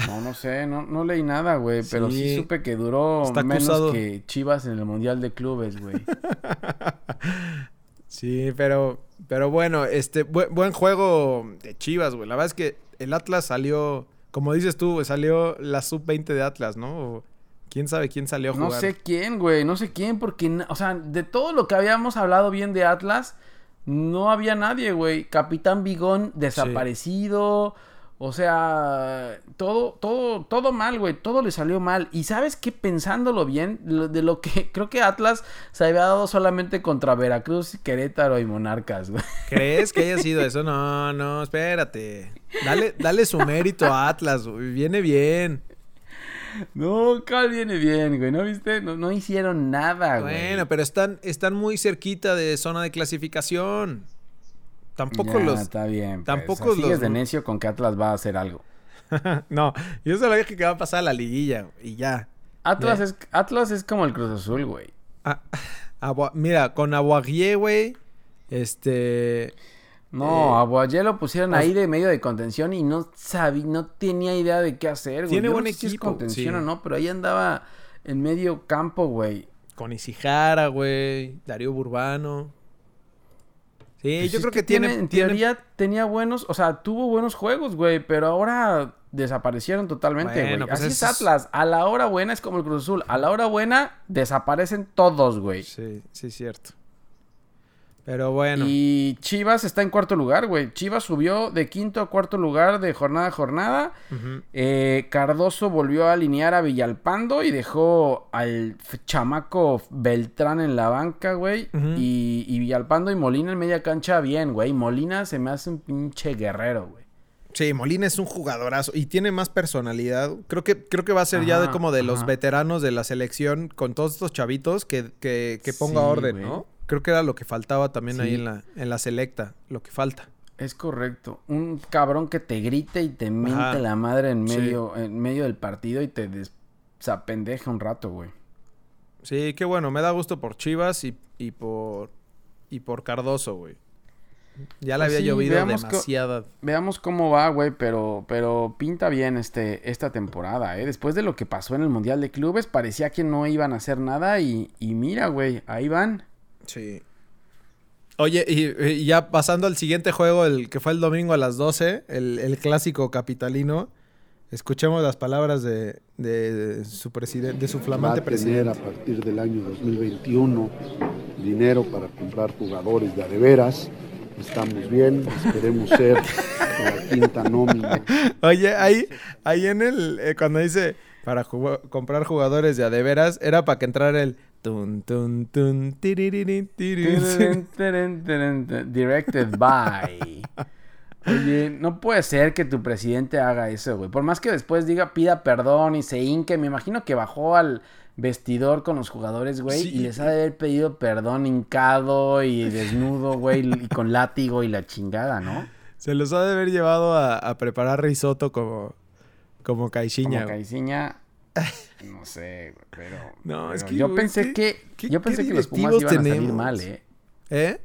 [SPEAKER 3] No, no sé, no, no leí nada, güey, pero sí supe que duró
[SPEAKER 2] Está
[SPEAKER 3] menos
[SPEAKER 2] acusado.
[SPEAKER 3] que Chivas en el Mundial de Clubes, güey.
[SPEAKER 2] Sí, pero, pero bueno, este, buen, buen juego de Chivas, güey. La verdad es que el Atlas salió, como dices tú, güey, salió la sub-20 de Atlas, ¿no? O ¿Quién sabe quién salió a jugar?
[SPEAKER 3] No sé quién, güey, no sé quién, porque, o sea, de todo lo que habíamos hablado bien de Atlas, no había nadie, güey. Capitán Bigón desaparecido, o sea, todo, todo, todo mal, güey, todo le salió mal. Y sabes qué, pensándolo bien, lo- de lo que creo que Atlas se había dado solamente contra Veracruz, Querétaro y Monarcas, güey.
[SPEAKER 2] ¿Crees que haya sido eso? No, no, espérate. Dale, dale su mérito a Atlas, güey. Viene bien.
[SPEAKER 3] No, Cal viene bien, güey, ¿no viste? No, no hicieron nada, güey.
[SPEAKER 2] Bueno, pero están, están muy cerquita de zona de clasificación. Tampoco
[SPEAKER 3] Ya,
[SPEAKER 2] los.
[SPEAKER 3] Está bien. pues,
[SPEAKER 2] tampoco
[SPEAKER 3] sigues
[SPEAKER 2] los-
[SPEAKER 3] de necio con que Atlas va a hacer algo.
[SPEAKER 2] no, yo solo dije que va a pasar a la liguilla y ya.
[SPEAKER 3] Atlas
[SPEAKER 2] Ya.
[SPEAKER 3] es, Atlas es como el Cruz Azul, güey.
[SPEAKER 2] Ah, Agua- mira, con Aguaguié, güey. Este.
[SPEAKER 3] No,
[SPEAKER 2] Eh,
[SPEAKER 3] lo pusieron
[SPEAKER 2] pues-
[SPEAKER 3] ahí de medio de contención y no sabía, no tenía idea de qué hacer, güey.
[SPEAKER 2] Tiene
[SPEAKER 3] Yo
[SPEAKER 2] buen
[SPEAKER 3] no sé si es
[SPEAKER 2] equipo,
[SPEAKER 3] contención
[SPEAKER 2] sí.
[SPEAKER 3] o no, pero ahí andaba en medio campo, güey.
[SPEAKER 2] Con Isijara, güey. Darío Burbano.
[SPEAKER 3] Pues
[SPEAKER 2] yo creo que, tiene.
[SPEAKER 3] En
[SPEAKER 2] tiene-
[SPEAKER 3] teoría tenía buenos, o sea, tuvo buenos juegos, güey, pero ahora desaparecieron totalmente, güey.
[SPEAKER 2] Pues
[SPEAKER 3] Así es- Atlas. A la hora buena es como el Cruz Azul. A la hora buena desaparecen todos, güey.
[SPEAKER 2] Sí, sí, cierto. Pero bueno.
[SPEAKER 3] Y Chivas está en cuarto lugar, güey. Chivas subió de quinto a cuarto lugar de jornada a jornada. Eh, Cardoso volvió a alinear a Villalpando y dejó al chamaco Beltrán en la banca, güey. Y, y Villalpando y Molina en media cancha bien, güey. Molina se me hace un pinche guerrero, güey.
[SPEAKER 2] Sí, Molina es un jugadorazo y tiene más personalidad. Creo que, creo que va a ser ya de como de los veteranos de la selección con todos estos chavitos que, que, que ponga
[SPEAKER 3] Sí,
[SPEAKER 2] orden,
[SPEAKER 3] güey.
[SPEAKER 2] ¿no? Creo que era lo que faltaba también ahí en la, en la selecta, lo que falta.
[SPEAKER 3] Es correcto. Un cabrón que te grite y te miente
[SPEAKER 2] Ajá.
[SPEAKER 3] la madre en
[SPEAKER 2] Sí.
[SPEAKER 3] medio, en medio del partido y te desapendeja un rato, güey.
[SPEAKER 2] Sí, qué bueno. Me da gusto por Chivas y, y por y por Cardoso, güey. Ya le
[SPEAKER 3] Pues
[SPEAKER 2] había
[SPEAKER 3] sí,
[SPEAKER 2] llovido
[SPEAKER 3] veamos
[SPEAKER 2] demasiada.
[SPEAKER 3] Veamos cómo va, güey, pero, pero pinta bien este, esta temporada, ¿eh? Después de lo que pasó en el Mundial de Clubes, parecía que no iban a hacer nada y, y mira, güey, ahí van.
[SPEAKER 2] Sí. Oye, y, y ya pasando al siguiente juego, el que fue el domingo a las 12, el, el clásico capitalino, escuchemos las palabras de, de su presidente, de su
[SPEAKER 5] va
[SPEAKER 2] flamante
[SPEAKER 5] a tener a
[SPEAKER 2] presidente.
[SPEAKER 5] partir del año 2021 dinero para comprar jugadores de adeveras. Estamos bien, esperemos ser la quinta nómina.
[SPEAKER 2] Oye, ahí, ahí en el, eh, cuando dice para jugo- comprar jugadores de a de veras, era para que entrara el
[SPEAKER 3] Directed by. Oye, no puede ser que tu presidente haga eso, güey. Por más que después diga, pida perdón y se hinque, me imagino que bajó al vestidor con los jugadores, güey,
[SPEAKER 2] Sí.
[SPEAKER 3] y les ha de haber pedido perdón hincado y desnudo, güey, y con látigo y la chingada, ¿no?
[SPEAKER 2] Se los ha de haber llevado a, a preparar risotto como, como Caixinha.
[SPEAKER 3] Como
[SPEAKER 2] güey.
[SPEAKER 3] No sé, pero...
[SPEAKER 2] No, es que,
[SPEAKER 3] Yo
[SPEAKER 2] güey,
[SPEAKER 3] pensé que... yo pensé que los Pumas iban a salir mal, eh.
[SPEAKER 2] ¿Eh?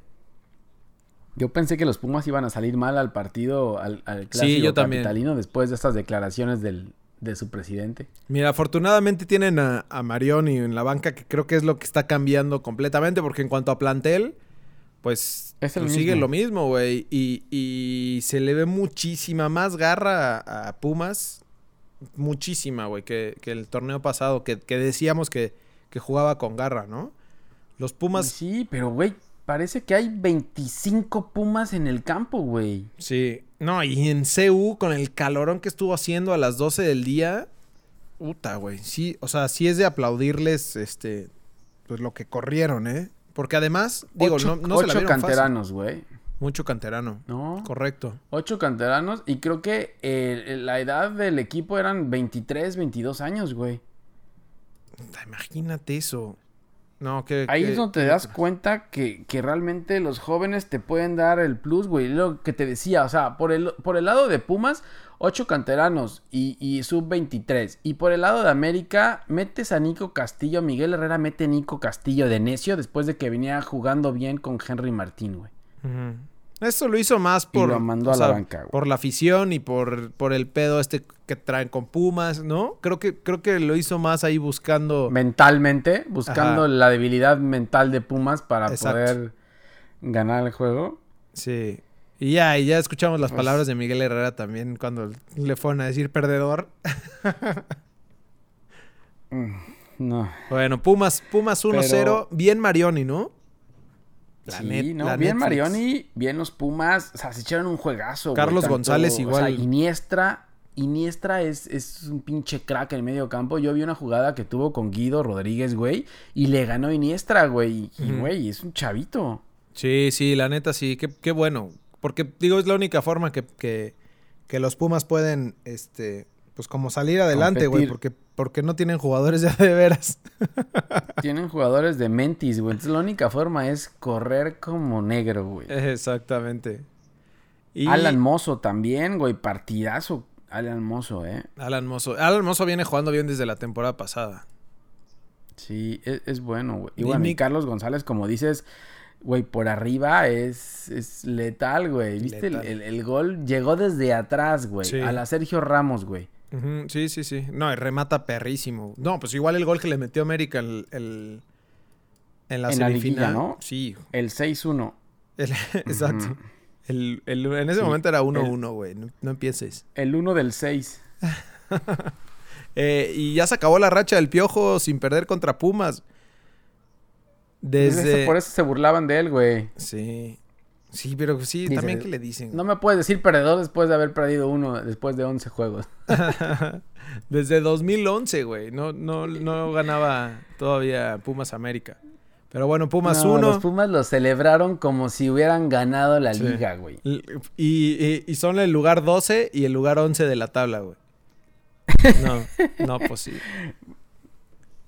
[SPEAKER 3] Yo pensé que los Pumas iban a salir mal al partido, al, al
[SPEAKER 2] Sí,
[SPEAKER 3] clásico
[SPEAKER 2] también.
[SPEAKER 3] capitalino después de estas declaraciones del, de su presidente.
[SPEAKER 2] Mira, afortunadamente tienen a, a Marioni en la banca, que creo que es lo que está cambiando completamente, porque en cuanto a plantel, pues,
[SPEAKER 3] Es el
[SPEAKER 2] pues sigue lo mismo, güey. Y, y se le ve muchísima más garra a, a Pumas, muchísima, güey, que, que el torneo pasado, que, que decíamos que, que jugaba con garra, ¿no? Los Pumas,
[SPEAKER 3] Sí, pero güey, parece que hay 25 Pumas en el campo, güey.
[SPEAKER 2] sí. No, y en CU, con el calorón que estuvo haciendo a las 12 del día, puta, güey. Sí, o sea, sí es de aplaudirles, este, pues lo que corrieron, ¿eh? Porque además, digo,
[SPEAKER 3] ocho,
[SPEAKER 2] no, no se la vieron
[SPEAKER 3] canteranos, güey.
[SPEAKER 2] Mucho canterano.
[SPEAKER 3] ¿No?
[SPEAKER 2] Correcto.
[SPEAKER 3] Ocho canteranos y creo que eh, la edad del equipo eran 23, 22 años, güey.
[SPEAKER 2] Imagínate eso. No, que...
[SPEAKER 3] Ahí es donde te das cuenta que, que realmente los jóvenes te pueden dar el plus, güey. Lo que te decía, o sea, por el, por el lado de Pumas, ocho canteranos y, y sub-23. Y por el lado de América, metes a Nico Castillo. Miguel Herrera mete a Nico Castillo de necio después de que venía jugando bien con Henry Martín, güey.
[SPEAKER 2] Eso lo hizo más por...
[SPEAKER 3] lo mandó a la
[SPEAKER 2] sea,
[SPEAKER 3] banca.
[SPEAKER 2] Por la afición y por, por el pedo este que traen con Pumas, ¿no? Creo que, creo que lo hizo más ahí buscando...
[SPEAKER 3] Mentalmente, buscando
[SPEAKER 2] Ajá.
[SPEAKER 3] la debilidad mental de Pumas para
[SPEAKER 2] Exacto.
[SPEAKER 3] poder ganar el juego.
[SPEAKER 2] Sí. Y ya, y ya escuchamos las
[SPEAKER 3] Pues-
[SPEAKER 2] palabras de Miguel Herrera también cuando le fueron a decir perdedor.
[SPEAKER 3] No.
[SPEAKER 2] Bueno, Pumas, Pumas 1-0.
[SPEAKER 3] Pero-
[SPEAKER 2] Bien Marioni, ¿no? La
[SPEAKER 3] sí,
[SPEAKER 2] net-
[SPEAKER 3] no,
[SPEAKER 2] la
[SPEAKER 3] bien
[SPEAKER 2] Netflix.
[SPEAKER 3] Marioni, bien los Pumas, o sea, se echaron un juegazo. güey,
[SPEAKER 2] Carlos
[SPEAKER 3] tanto-
[SPEAKER 2] González
[SPEAKER 3] O sea,
[SPEAKER 2] igual.
[SPEAKER 3] Iniestra, Iniestra es, es un pinche crack en el medio campo. Yo vi una jugada que tuvo con Guido Rodríguez, güey, y le ganó Iniestra, güey. Y, güey, es un chavito.
[SPEAKER 2] Sí, sí, la neta sí, qué, qué bueno. Porque, digo, es la única forma que, que, que los Pumas pueden, este, pues como salir adelante, güey, porque. Porque no tienen jugadores ya de veras.
[SPEAKER 3] Tienen jugadores de mentis, güey. Entonces la única forma es correr como negro, güey.
[SPEAKER 2] Exactamente. Y
[SPEAKER 3] Alan Mozo también, güey. Partidazo. Alan Mozo, eh.
[SPEAKER 2] Alan Mozo. Alan Mozo viene jugando bien desde la temporada pasada.
[SPEAKER 3] Sí, es, es bueno, güey. Y
[SPEAKER 2] Y
[SPEAKER 3] bueno, y
[SPEAKER 2] Nick-
[SPEAKER 3] Carlos González, como dices, güey, por arriba es, es letal, güey. ¿Viste? El,
[SPEAKER 2] Letal.
[SPEAKER 3] el- el gol llegó desde atrás, güey.
[SPEAKER 2] Sí.
[SPEAKER 3] A la Sergio Ramos, güey.
[SPEAKER 2] Ujú, Sí, sí, sí. No, y remata perrísimo. No, pues igual el gol que le metió América el, el- en la
[SPEAKER 3] En la
[SPEAKER 2] semifinal.
[SPEAKER 3] liguilla, ¿no?
[SPEAKER 2] Sí.
[SPEAKER 3] El 6-1.
[SPEAKER 2] El- exacto.
[SPEAKER 3] Ujú.
[SPEAKER 2] El- el- en ese
[SPEAKER 3] Sí,
[SPEAKER 2] momento era
[SPEAKER 3] el-
[SPEAKER 2] 1-1, güey. No, no empieces.
[SPEAKER 3] El 1 del 6.
[SPEAKER 2] Eh, y ya se acabó la racha del piojo sin perder contra Pumas. Desde.
[SPEAKER 3] Por eso se burlaban de él, güey.
[SPEAKER 2] Sí. Sí, pero sí,
[SPEAKER 3] Dice,
[SPEAKER 2] también que le dicen.
[SPEAKER 3] No me puedes decir perdedor después de haber perdido uno después de 11 juegos.
[SPEAKER 2] Desde 2011, güey. No, no, no ganaba todavía Pumas América. Pero bueno, Pumas
[SPEAKER 3] No,
[SPEAKER 2] 1.
[SPEAKER 3] Los Pumas lo celebraron como si hubieran ganado la
[SPEAKER 2] Sí.
[SPEAKER 3] liga, güey.
[SPEAKER 2] Y, y- y son el lugar 12 y el lugar 11 de la tabla, güey. No, no, pues sí.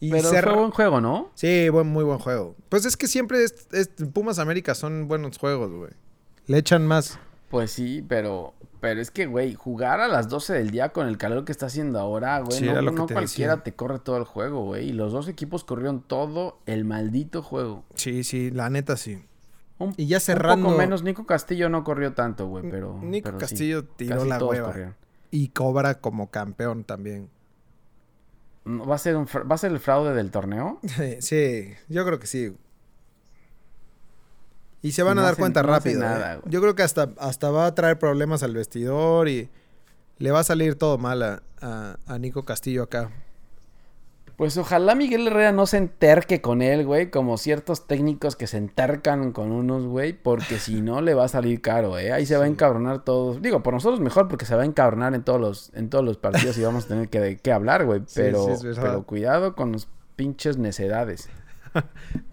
[SPEAKER 2] Y
[SPEAKER 3] Pero fue buen juego, ¿no?
[SPEAKER 2] Sí, buen, muy buen juego. Pues es que siempre es, es- Pumas América son buenos juegos, güey. Le echan más.
[SPEAKER 3] Pues sí, pero, pero es que, güey, jugar a las 12 del día con el calor que está haciendo ahora, güey,
[SPEAKER 2] Sí,
[SPEAKER 3] no, no
[SPEAKER 2] te
[SPEAKER 3] cualquiera
[SPEAKER 2] decía.
[SPEAKER 3] te corre todo el juego, güey. Y los dos equipos corrieron todo el maldito juego.
[SPEAKER 2] Sí, sí, la neta sí.
[SPEAKER 3] Un,
[SPEAKER 2] Y ya
[SPEAKER 3] un
[SPEAKER 2] cerrando-
[SPEAKER 3] poco menos, Nico Castillo no corrió tanto, güey, pero.
[SPEAKER 2] Nico
[SPEAKER 3] pero sí,
[SPEAKER 2] Castillo tiró la hueva.
[SPEAKER 3] corrieron.
[SPEAKER 2] Y cobra como campeón también.
[SPEAKER 3] ¿Va a, ser un ¿Va a ser el fraude del torneo?
[SPEAKER 2] Sí, yo creo que sí. Y se van a dar cuenta
[SPEAKER 3] no
[SPEAKER 2] rápido.
[SPEAKER 3] nada,
[SPEAKER 2] ¿eh? Yo creo que hasta, hasta va a traer problemas al vestidor y le va a salir todo mal a, a- a Nico Castillo acá.
[SPEAKER 3] Pues ojalá Miguel Herrera no se enterque con él, güey, como ciertos técnicos que se entercan con unos, güey, porque si no le va a salir caro, ¿eh? Ahí se va a encabronar todos. Digo, por nosotros mejor porque se va a encabronar en todos los, en todos los partidos y vamos a tener que, qué hablar, güey. Pero,
[SPEAKER 2] sí,
[SPEAKER 3] pero cuidado con los pinches necedades.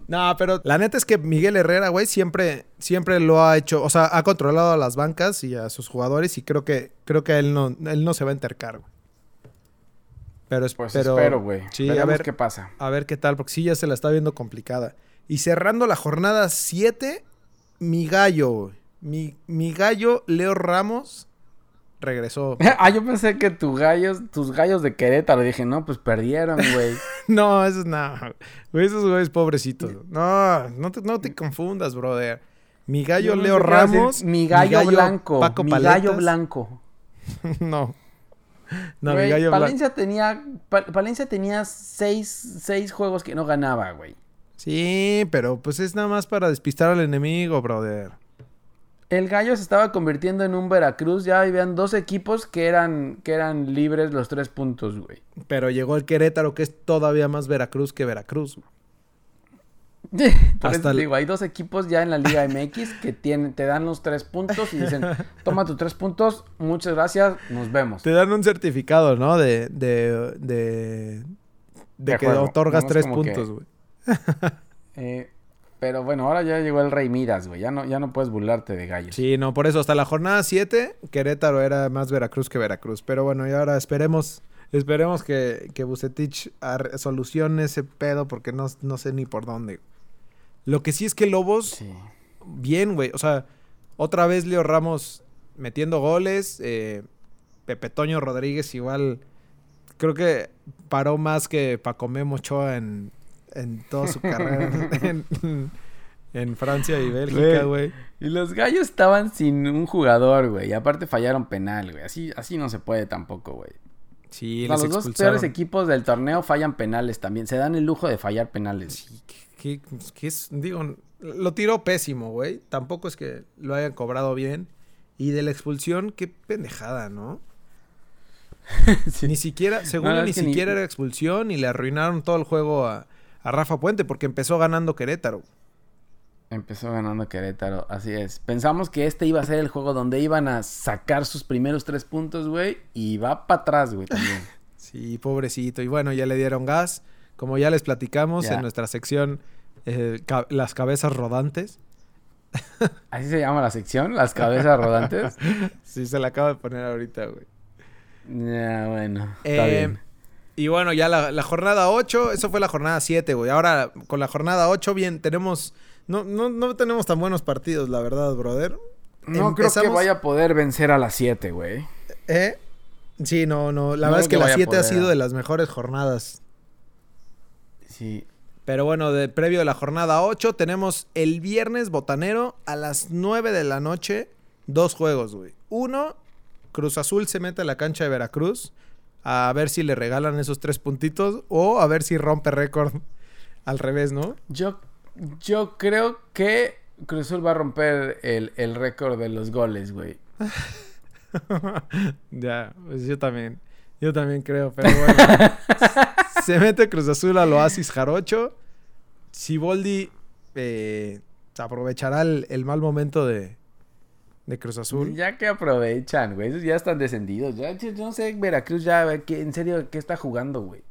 [SPEAKER 2] No, pero la neta es que Miguel Herrera, güey, siempre, siempre lo ha hecho, o sea, ha controlado a las bancas y a sus jugadores y creo que, creo que él no, él no se va a entercar, güey. Pero, es-
[SPEAKER 3] Pues
[SPEAKER 2] pero
[SPEAKER 3] espero, güey.
[SPEAKER 2] Sí, a ver,
[SPEAKER 3] qué pasa.
[SPEAKER 2] a ver qué tal, porque sí ya se la está viendo complicada. Y cerrando la jornada 7, mi gallo. Mi, mi gallo, Leo Ramos, regresó.
[SPEAKER 3] ah, yo pensé que tus gallos, tus gallos de Querétaro, dije, no, pues perdieron, güey.
[SPEAKER 2] no, esos no. Güey, esos güeyes pobrecitos. No, no te, no te confundas, brother. Mi gallo, Leo Ramos.
[SPEAKER 3] Mi gallo, blanco.
[SPEAKER 2] Paco
[SPEAKER 3] mi
[SPEAKER 2] Paletas.
[SPEAKER 3] gallo blanco.
[SPEAKER 2] no. No, mi gallo blanco.
[SPEAKER 3] Palencia tenía, Pa- Palencia tenía seis, seis juegos que no ganaba, güey.
[SPEAKER 2] Sí, pero pues es nada más para despistar al enemigo, brother.
[SPEAKER 3] El Gallo se estaba convirtiendo en un Veracruz. Ya habían dos equipos que eran, que eran libres los tres puntos, güey.
[SPEAKER 2] Pero llegó el Querétaro, que es todavía más Veracruz que Veracruz. güey.
[SPEAKER 3] Por
[SPEAKER 2] Hasta
[SPEAKER 3] eso digo, hay dos equipos ya en la Liga MX que tienen, te dan los tres puntos y dicen, toma tus tres puntos, muchas gracias, nos vemos.
[SPEAKER 2] Te dan un certificado, ¿no? De, de, de, de que
[SPEAKER 3] juego.
[SPEAKER 2] otorgas tres puntos, güey.
[SPEAKER 3] Eh, pero bueno, ahora ya llegó el Rey Midas, güey. Ya no, ya no puedes burlarte de gallos.
[SPEAKER 2] Sí, no, por eso hasta la jornada 7, Querétaro era más Veracruz que Veracruz. Pero bueno, y ahora esperemos, esperemos que, que Bucetich solucione ese pedo porque no, no sé ni por dónde. Lo que sí es que Lobos,
[SPEAKER 3] Sí.
[SPEAKER 2] bien, güey. O sea, otra vez Leo Ramos metiendo goles. eh, Pepe Toño Rodríguez igual, creo que paró más que Paco Memo Ochoa en, en toda su carrera en, en Francia y Bélgica, güey.
[SPEAKER 3] Y los gallos estaban sin un jugador, güey. Y aparte fallaron penal, güey. Así, así no se puede tampoco, güey.
[SPEAKER 2] Sí,
[SPEAKER 3] O sea,
[SPEAKER 2] les
[SPEAKER 3] los dos peores equipos del torneo fallan penales también. Se dan el lujo de fallar penales.
[SPEAKER 2] Sí, que, que- que es, digo, lo tiró pésimo, güey. Tampoco es que lo hayan cobrado bien. Y de la expulsión, qué pendejada, ¿no?
[SPEAKER 3] Sí.
[SPEAKER 2] Ni siquiera, según
[SPEAKER 3] No,
[SPEAKER 2] ni- siquiera era expulsión y le arruinaron todo el juego a, a Rafa Puente porque empezó ganando Querétaro.
[SPEAKER 3] Empezó ganando Querétaro, así es. Pensamos que este iba a ser el juego donde iban a sacar sus primeros tres puntos, güey. Y va para atrás, güey, también.
[SPEAKER 2] Sí, pobrecito. Y bueno, ya le dieron gas. Como ya les platicamos en nuestra sección, eh, ca- las cabezas rodantes.
[SPEAKER 3] Así se llama la sección, las cabezas rodantes.
[SPEAKER 2] Sí, se la acabo de poner ahorita, güey.
[SPEAKER 3] Ya, bueno, está
[SPEAKER 2] Eh,
[SPEAKER 3] bien.
[SPEAKER 2] Y bueno, ya la, la jornada 8, eso fue la jornada 7, güey. Ahora, con la jornada 8, bien, tenemos... No, no, no tenemos tan buenos partidos, la verdad, brother.
[SPEAKER 3] No creo que vaya a poder vencer a las 7, güey.
[SPEAKER 2] ¿Eh? Sí, no, no. La
[SPEAKER 3] No
[SPEAKER 2] verdad es que
[SPEAKER 3] que
[SPEAKER 2] la
[SPEAKER 3] vaya a
[SPEAKER 2] 7 ha sido de las mejores jornadas.
[SPEAKER 3] Sí.
[SPEAKER 2] Pero bueno, de previo de la jornada 8, tenemos el viernes botanero a las 9 de la noche. Dos juegos, güey. Uno, Cruz Azul se mete a la cancha de Veracruz a ver si le regalan esos tres puntitos o a ver si rompe récord al revés, ¿no?
[SPEAKER 3] Yo, yo creo que Cruz Azul va a romper el, el récord de los goles, güey.
[SPEAKER 2] ya, pues yo también. Yo también creo, pero bueno. se mete Cruz Azul al Oasis Jarocho. Siboldi eh, se aprovechará el, el mal momento de, de Cruz Azul.
[SPEAKER 3] Ya que aprovechan, güey. Esos ya están descendidos. Ya, yo yo no sé, Veracruz ya, que, en serio, ¿qué está jugando, güey?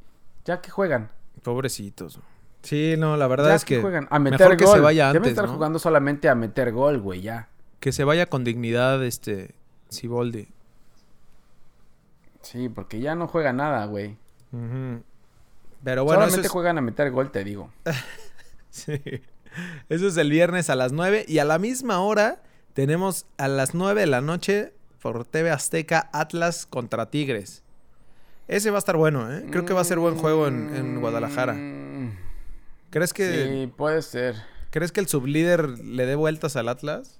[SPEAKER 3] Ya que juegan.
[SPEAKER 2] Pobrecitos. Sí, no, la verdad
[SPEAKER 3] ya
[SPEAKER 2] es que
[SPEAKER 3] juegan. A meter
[SPEAKER 2] mejor que
[SPEAKER 3] gol.
[SPEAKER 2] se vaya
[SPEAKER 3] Deben
[SPEAKER 2] antes,
[SPEAKER 3] estar
[SPEAKER 2] ¿no?
[SPEAKER 3] jugando solamente a meter gol, güey, ya.
[SPEAKER 2] que se vaya con dignidad este Siboldi.
[SPEAKER 3] Sí, porque ya no juega nada, güey.
[SPEAKER 2] Pero bueno,
[SPEAKER 3] solamente
[SPEAKER 2] es,
[SPEAKER 3] juegan a meter gol, te digo.
[SPEAKER 2] sí. eso es el viernes a las 9 y a la misma hora tenemos a las 9 de la noche por TV Azteca Atlas contra Tigres. Ese va a estar bueno, ¿eh? Creo que va a ser buen juego en, en Guadalajara.
[SPEAKER 3] Mm,
[SPEAKER 2] ¿Crees que,
[SPEAKER 3] Sí, puede ser.
[SPEAKER 2] ¿Crees que el sublíder le dé vueltas al Atlas?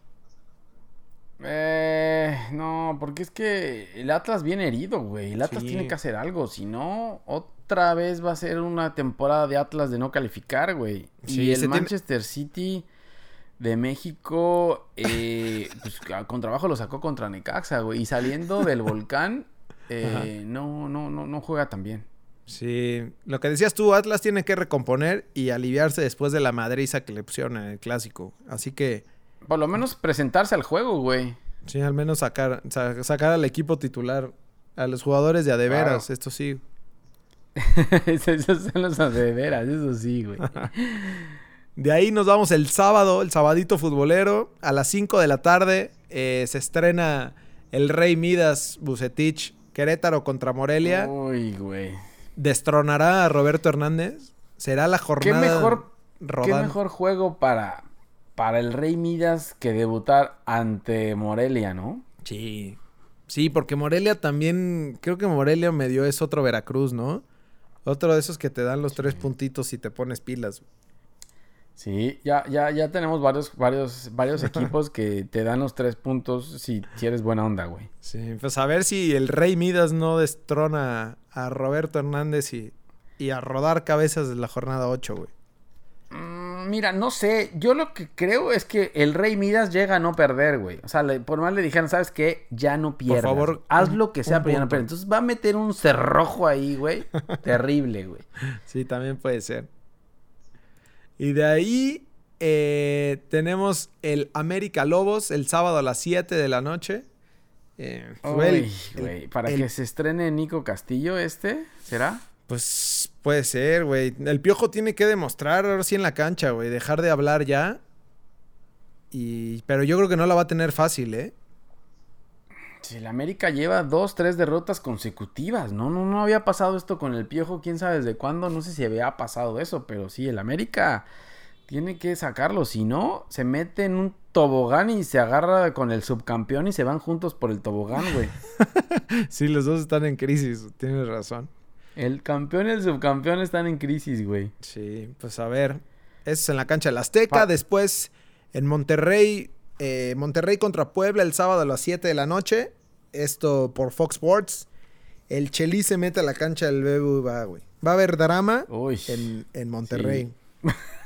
[SPEAKER 3] Eh, no, porque es que el Atlas viene herido, güey. El Atlas
[SPEAKER 2] Sí.
[SPEAKER 3] tiene que hacer algo. Si no, otra vez va a ser una temporada de Atlas de no calificar, güey.
[SPEAKER 2] Sí,
[SPEAKER 3] y el
[SPEAKER 2] tiene-
[SPEAKER 3] Manchester City de México, eh, pues con trabajo lo sacó contra Necaxa, güey. Y saliendo del volcán, eh, no, no, no, no juega tan bien.
[SPEAKER 2] Sí, lo que decías tú, Atlas tiene que recomponer y aliviarse después de la madriza que le pusieron en el clásico. Así que,
[SPEAKER 3] Por lo menos presentarse al juego, güey.
[SPEAKER 2] sí, al menos sacar, sa- sacar al equipo titular, a los jugadores de adeveras,
[SPEAKER 3] Claro.
[SPEAKER 2] esto sí.
[SPEAKER 3] Esos son los de veras, eso sí, güey.
[SPEAKER 2] De ahí nos vamos el sábado, el sabadito futbolero, a las 5 de la tarde eh, se estrena el Rey Midas Bucetich Querétaro contra Morelia.
[SPEAKER 3] Uy, güey.
[SPEAKER 2] Destronará a Roberto Hernández. Será la
[SPEAKER 3] ¿Qué
[SPEAKER 2] jornada
[SPEAKER 3] mejor, ¿Qué mejor juego para, para el Rey Midas que debutar ante Morelia, no?
[SPEAKER 2] Sí. Sí, porque Morelia también, creo que Morelia medio es otro Veracruz, ¿no? Otro de esos que te dan los tres puntitos y te pones pilas.
[SPEAKER 3] Sí, ya, ya, ya tenemos varios, varios, varios equipos que te dan los tres puntos si, si eres buena onda, güey.
[SPEAKER 2] Sí, pues a ver si el Rey Midas no destrona a Roberto Hernández y, y a rodar cabezas de la jornada 8, güey.
[SPEAKER 3] Mm, Mira, no sé, yo lo que creo es que el Rey Midas llega a no perder, güey. O sea, le- por más le dijeron, ¿sabes qué? Ya no pierdas.
[SPEAKER 2] favor,
[SPEAKER 3] Haz
[SPEAKER 2] un-
[SPEAKER 3] lo que sea, pero ya no pierdas. Entonces va a meter un cerrojo ahí, güey. Terrible, güey.
[SPEAKER 2] Sí, también puede ser. Y de ahí eh, tenemos el América Lobos el sábado a las 7 de la noche. Eh,
[SPEAKER 3] Uy,
[SPEAKER 2] el-
[SPEAKER 3] güey, para
[SPEAKER 2] el-
[SPEAKER 3] que se estrene Nico Castillo este, ¿será?
[SPEAKER 2] Pues puede ser, güey. El piojo tiene que demostrar ahora sí en la cancha, güey. Dejar de hablar ya. Y... Pero yo creo que no la va a tener fácil, ¿eh?
[SPEAKER 3] Si el América lleva dos, tres derrotas consecutivas, no, no, no había pasado esto con el Piojo, quién sabe desde cuándo, no sé si había pasado eso, pero sí, el América tiene que sacarlo, si no, se mete en un tobogán y se agarra con el subcampeón y se van juntos por el tobogán, güey.
[SPEAKER 2] Sí, los dos están en crisis, tienes razón.
[SPEAKER 3] El campeón y el subcampeón están en crisis, güey.
[SPEAKER 2] Sí, pues a ver. Es en la cancha del Azteca.
[SPEAKER 3] Pa-
[SPEAKER 2] Después en Monterrey. eh, Monterrey contra Puebla el sábado a las 7 de la noche. Esto por Fox Sports. El Chelis se mete a la cancha del BBVA, güey. Va a haber drama en, en Monterrey.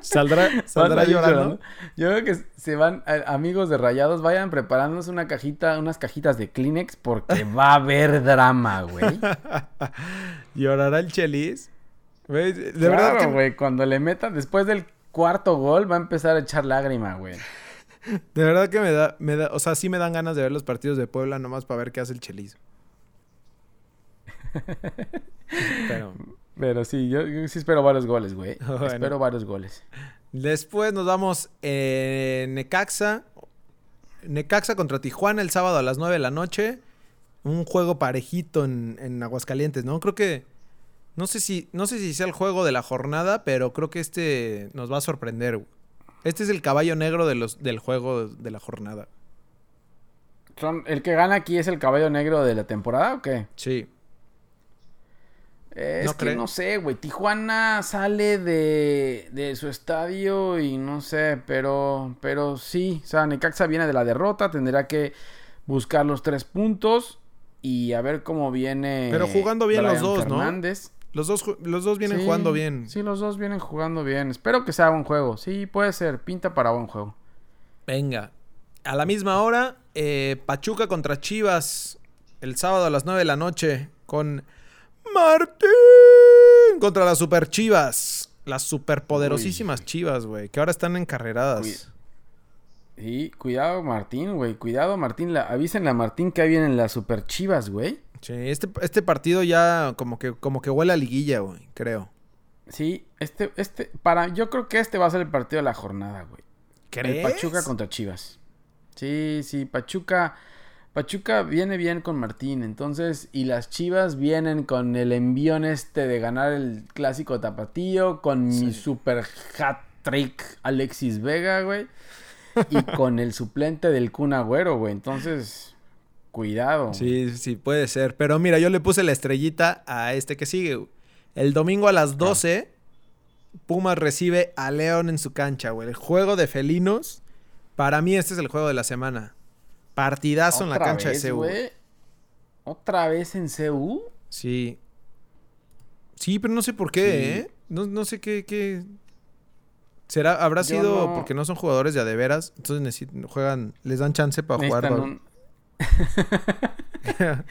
[SPEAKER 2] ¿Saldrá, saldrá llorando?
[SPEAKER 3] Yo creo que se van, amigos de Rayados, vayan preparándose una cajita, unas cajitas de Kleenex porque va a haber drama, güey.
[SPEAKER 2] ¿Llorará el Chelis? Güey, de
[SPEAKER 3] De
[SPEAKER 2] verdad que
[SPEAKER 3] güey, cuando le metan después del cuarto gol va a empezar a echar lágrima, güey.
[SPEAKER 2] De verdad que me da, me da, o sea, sí me dan ganas de ver los partidos de Puebla nomás para ver qué hace el Chelis. Pero
[SPEAKER 3] Pero sí, yo, yo sí espero varios goles, güey.
[SPEAKER 2] Bueno.
[SPEAKER 3] Espero varios goles.
[SPEAKER 2] después nos vamos en Necaxa. Necaxa contra Tijuana el sábado a las 9 de la noche. Un juego parejito en, en Aguascalientes, ¿no? Creo que no sé si no sé si sea el juego de la jornada, pero creo que este nos va a sorprender. güey. Este es el caballo negro de los, del juego de la jornada.
[SPEAKER 3] Son, ¿El que gana aquí es el caballo negro de la temporada o qué?
[SPEAKER 2] Sí.
[SPEAKER 3] Eh, es
[SPEAKER 2] ¿No
[SPEAKER 3] que no sé, güey. Tijuana sale de, de su estadio y no sé, pero, pero sí. O sea, Necaxa viene de la derrota, tendrá que buscar los tres puntos y a ver cómo viene.
[SPEAKER 2] Pero jugando bien los dos, ¿no? Los dos, los dos vienen
[SPEAKER 3] Sí,
[SPEAKER 2] jugando bien.
[SPEAKER 3] Sí, los dos vienen jugando bien. Espero que sea buen juego. Sí, puede ser. Pinta para buen juego.
[SPEAKER 2] Venga. A la misma hora, eh, Pachuca contra Chivas. El sábado a las 9 de la noche. Con Martín contra las Super Chivas. Las superpoderosísimas Chivas, güey. Que ahora están encarreradas.
[SPEAKER 3] Uy. Sí, cuidado Martín, güey. Cuidado Martín. La, avísenle a Martín que ahí vienen las super chivas, güey.
[SPEAKER 2] Sí, este, este partido ya como que, como que huele a liguilla, güey. Creo.
[SPEAKER 3] Sí, este, este, para, yo creo que este va a ser el partido de la jornada, güey. El Pachuca contra Chivas. Sí, sí, Pachuca. Pachuca viene bien con Martín, entonces, y las Chivas vienen con el envión este de ganar el clásico tapatío, con mi super hat trick Alexis Vega, güey. y con el suplente del Kun Agüero, güey. Entonces, cuidado.
[SPEAKER 2] Sí, sí, puede ser. Pero mira, yo le puse la estrellita a este que sigue. güey. El domingo a las 12, Pumas recibe a León en su cancha, güey. El juego de felinos. Para mí este es el juego de la semana. Partidazo en la cancha
[SPEAKER 3] vez,
[SPEAKER 2] de CU.
[SPEAKER 3] ¿Otra vez en CU?
[SPEAKER 2] Sí. Sí, pero no sé por qué,
[SPEAKER 3] Sí.
[SPEAKER 2] ¿eh? No, no sé qué, qué... ¿Será, habrá
[SPEAKER 3] Yo
[SPEAKER 2] sido
[SPEAKER 3] no-
[SPEAKER 2] porque no son jugadores de a de veras? Entonces necesitan, juegan, les dan chance para jugar.
[SPEAKER 3] Necesitan
[SPEAKER 2] ¿no?
[SPEAKER 3] un-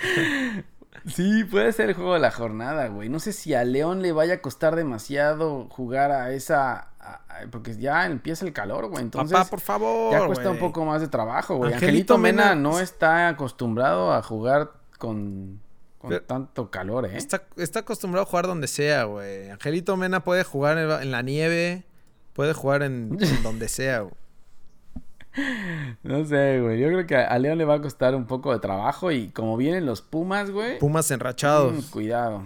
[SPEAKER 3] Sí, puede ser el juego de la jornada, güey. No sé si a León le vaya a costar demasiado jugar a esa... porque ya empieza el calor, güey. Entonces
[SPEAKER 2] Papá, por favor.
[SPEAKER 3] ya cuesta un poco más de trabajo, güey.
[SPEAKER 2] Angelito
[SPEAKER 3] Angelito, Mena,
[SPEAKER 2] Mena-
[SPEAKER 3] no está acostumbrado a jugar con, con
[SPEAKER 2] Pero-
[SPEAKER 3] tanto calor, ¿eh?
[SPEAKER 2] Está, está acostumbrado a jugar donde sea, güey. Angelito Mena puede jugar en, en la nieve, puede jugar en, en donde sea, güey.
[SPEAKER 3] No sé, güey. Yo creo que a León le va a costar un poco de trabajo y como vienen los Pumas, güey.
[SPEAKER 2] Pumas
[SPEAKER 3] mm,
[SPEAKER 2] enrachados.
[SPEAKER 3] cuidado.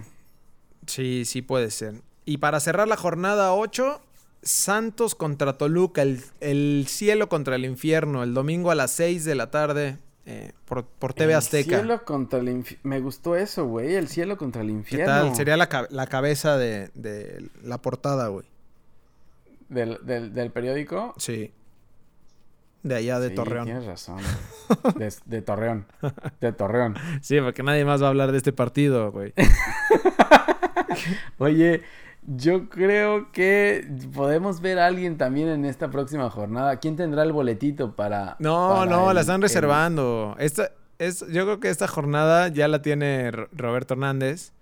[SPEAKER 2] Sí, sí puede ser. Y para cerrar la jornada 8, Santos contra Toluca, el, el cielo contra el infierno, el domingo a las 6 de la tarde eh, por, por TV
[SPEAKER 3] El
[SPEAKER 2] Azteca.
[SPEAKER 3] cielo contra el infi- Me gustó eso, güey. El cielo contra el
[SPEAKER 2] ¿Qué
[SPEAKER 3] infierno.
[SPEAKER 2] tal? Sería la, la cabeza de, de la portada, güey.
[SPEAKER 3] Del, del, del periódico.
[SPEAKER 2] Sí. De allá de
[SPEAKER 3] Sí,
[SPEAKER 2] Torreón.
[SPEAKER 3] Tienes razón. De, de Torreón. De Torreón.
[SPEAKER 2] Sí, porque nadie más va a hablar de este partido, güey.
[SPEAKER 3] Oye, yo creo que podemos ver a alguien también en esta próxima jornada. ¿Quién tendrá el boletito para.?
[SPEAKER 2] No,
[SPEAKER 3] para
[SPEAKER 2] no,
[SPEAKER 3] el-
[SPEAKER 2] la están
[SPEAKER 3] el-
[SPEAKER 2] reservando. Esta, es, yo creo que esta jornada ya la tiene Roberto Hernández.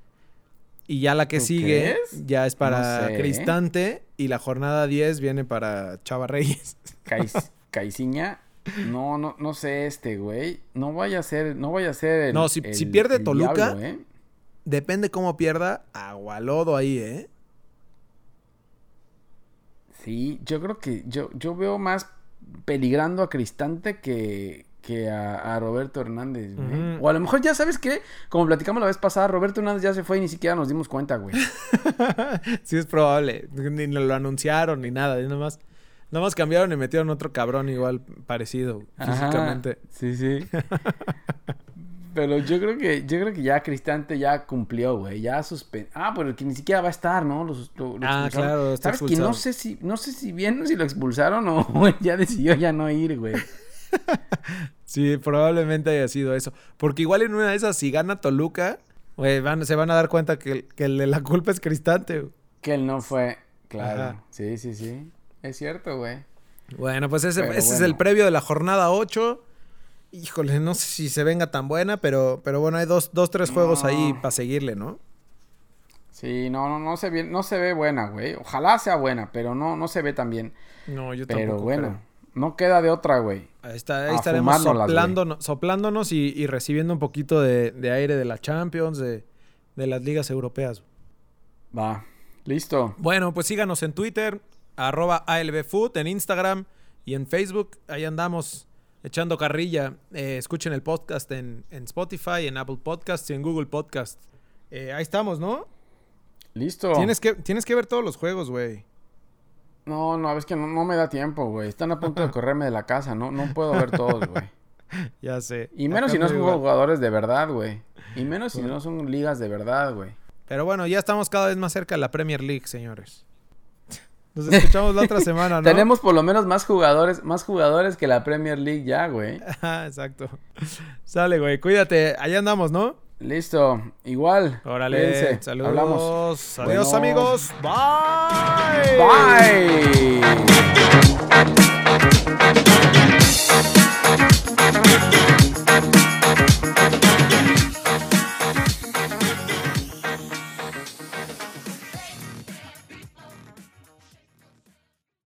[SPEAKER 2] Y ya la que
[SPEAKER 3] ¿Tú
[SPEAKER 2] sigue
[SPEAKER 3] crees?
[SPEAKER 2] ya es para
[SPEAKER 3] No sé, ¿eh?
[SPEAKER 2] Cristante. Y la jornada 10 viene para Chava Reyes.
[SPEAKER 3] Cais- Caiciña. No, no, no sé este, güey. No vaya a ser, no vaya a ser el,
[SPEAKER 2] No, si-
[SPEAKER 3] el-
[SPEAKER 2] si pierde Toluca,
[SPEAKER 3] diablo, ¿eh?
[SPEAKER 2] Depende cómo pierda, agualodo ahí, ¿eh?
[SPEAKER 3] Sí, yo creo que yo, yo veo más peligrando a Cristante que, que a, a Roberto Hernández, güey. O a lo mejor ya sabes que, como platicamos la vez pasada, Roberto Hernández ya se fue y ni siquiera nos dimos cuenta, güey.
[SPEAKER 2] sí, es probable. Ni lo anunciaron ni nada. Nada más, nada más cambiaron y metieron otro cabrón igual parecido
[SPEAKER 3] Ajá,
[SPEAKER 2] físicamente.
[SPEAKER 3] Sí, sí. Pero yo creo que, yo creo que ya Cristante ya cumplió, güey. Ya suspendió. Ah, pero que ni siquiera va a estar, ¿no? Lo- lo- lo
[SPEAKER 2] Ah, claro, está
[SPEAKER 3] ¿Sabes que no sé si, no sé si bien si lo expulsaron o ya decidió ya no ir, güey.
[SPEAKER 2] Sí, probablemente haya sido eso. Porque igual en una de esas, si gana Toluca, güey, van- se van a dar cuenta que, que el de la culpa es Cristante.
[SPEAKER 3] Que él no fue. Claro.
[SPEAKER 2] Ajá.
[SPEAKER 3] Sí, sí, sí. Es cierto, güey.
[SPEAKER 2] Bueno, pues ese, ese es el previo de la jornada 8. Híjole, no sé si se venga tan buena, pero, pero bueno, hay dos, dos tres juegos
[SPEAKER 3] No.
[SPEAKER 2] ahí para seguirle, ¿no?
[SPEAKER 3] Sí, no, no, no se ve, no se ve buena, güey. Ojalá sea buena, pero no, no se ve tan bien.
[SPEAKER 2] No, yo
[SPEAKER 3] Pero
[SPEAKER 2] tampoco
[SPEAKER 3] bueno,
[SPEAKER 2] creo.
[SPEAKER 3] no queda de otra, güey.
[SPEAKER 2] Ahí, está, ahí estaremos soplándonos, soplándonos y, y recibiendo un poquito de, de aire de la Champions, de, de las ligas europeas.
[SPEAKER 3] Va. Listo.
[SPEAKER 2] Bueno, pues síganos en Twitter, arroba ALBFood, en Instagram y en Facebook. Ahí andamos echando carrilla. Eh, escuchen el podcast en, en Spotify, en Apple Podcasts y en Google Podcasts. Eh, ahí estamos, ¿no?
[SPEAKER 3] Listo.
[SPEAKER 2] Tienes, que, tienes que ver todos los juegos, güey.
[SPEAKER 3] No, no, es que no, no me da tiempo, güey. Están a punto de correrme de la casa, no, no puedo ver todos, güey.
[SPEAKER 2] Ya sé.
[SPEAKER 3] Y menos
[SPEAKER 2] Acá
[SPEAKER 3] si no son
[SPEAKER 2] igual.
[SPEAKER 3] jugadores de verdad, güey. Y menos si no son ligas de verdad, güey.
[SPEAKER 2] Pero bueno, ya estamos cada vez más cerca de la Premier League, señores. Nos escuchamos la otra semana, ¿no?
[SPEAKER 3] Tenemos por lo menos más jugadores, más jugadores que la Premier League ya, güey.
[SPEAKER 2] Ajá, Exacto. Sale, güey. Cuídate. Allá andamos, ¿no?
[SPEAKER 3] Listo, igual.
[SPEAKER 2] Órale.
[SPEAKER 3] Cuídense.
[SPEAKER 2] Saludos.
[SPEAKER 3] Hablamos.
[SPEAKER 2] Adiós,
[SPEAKER 3] Bueno.
[SPEAKER 2] amigos. Bye.
[SPEAKER 3] Bye.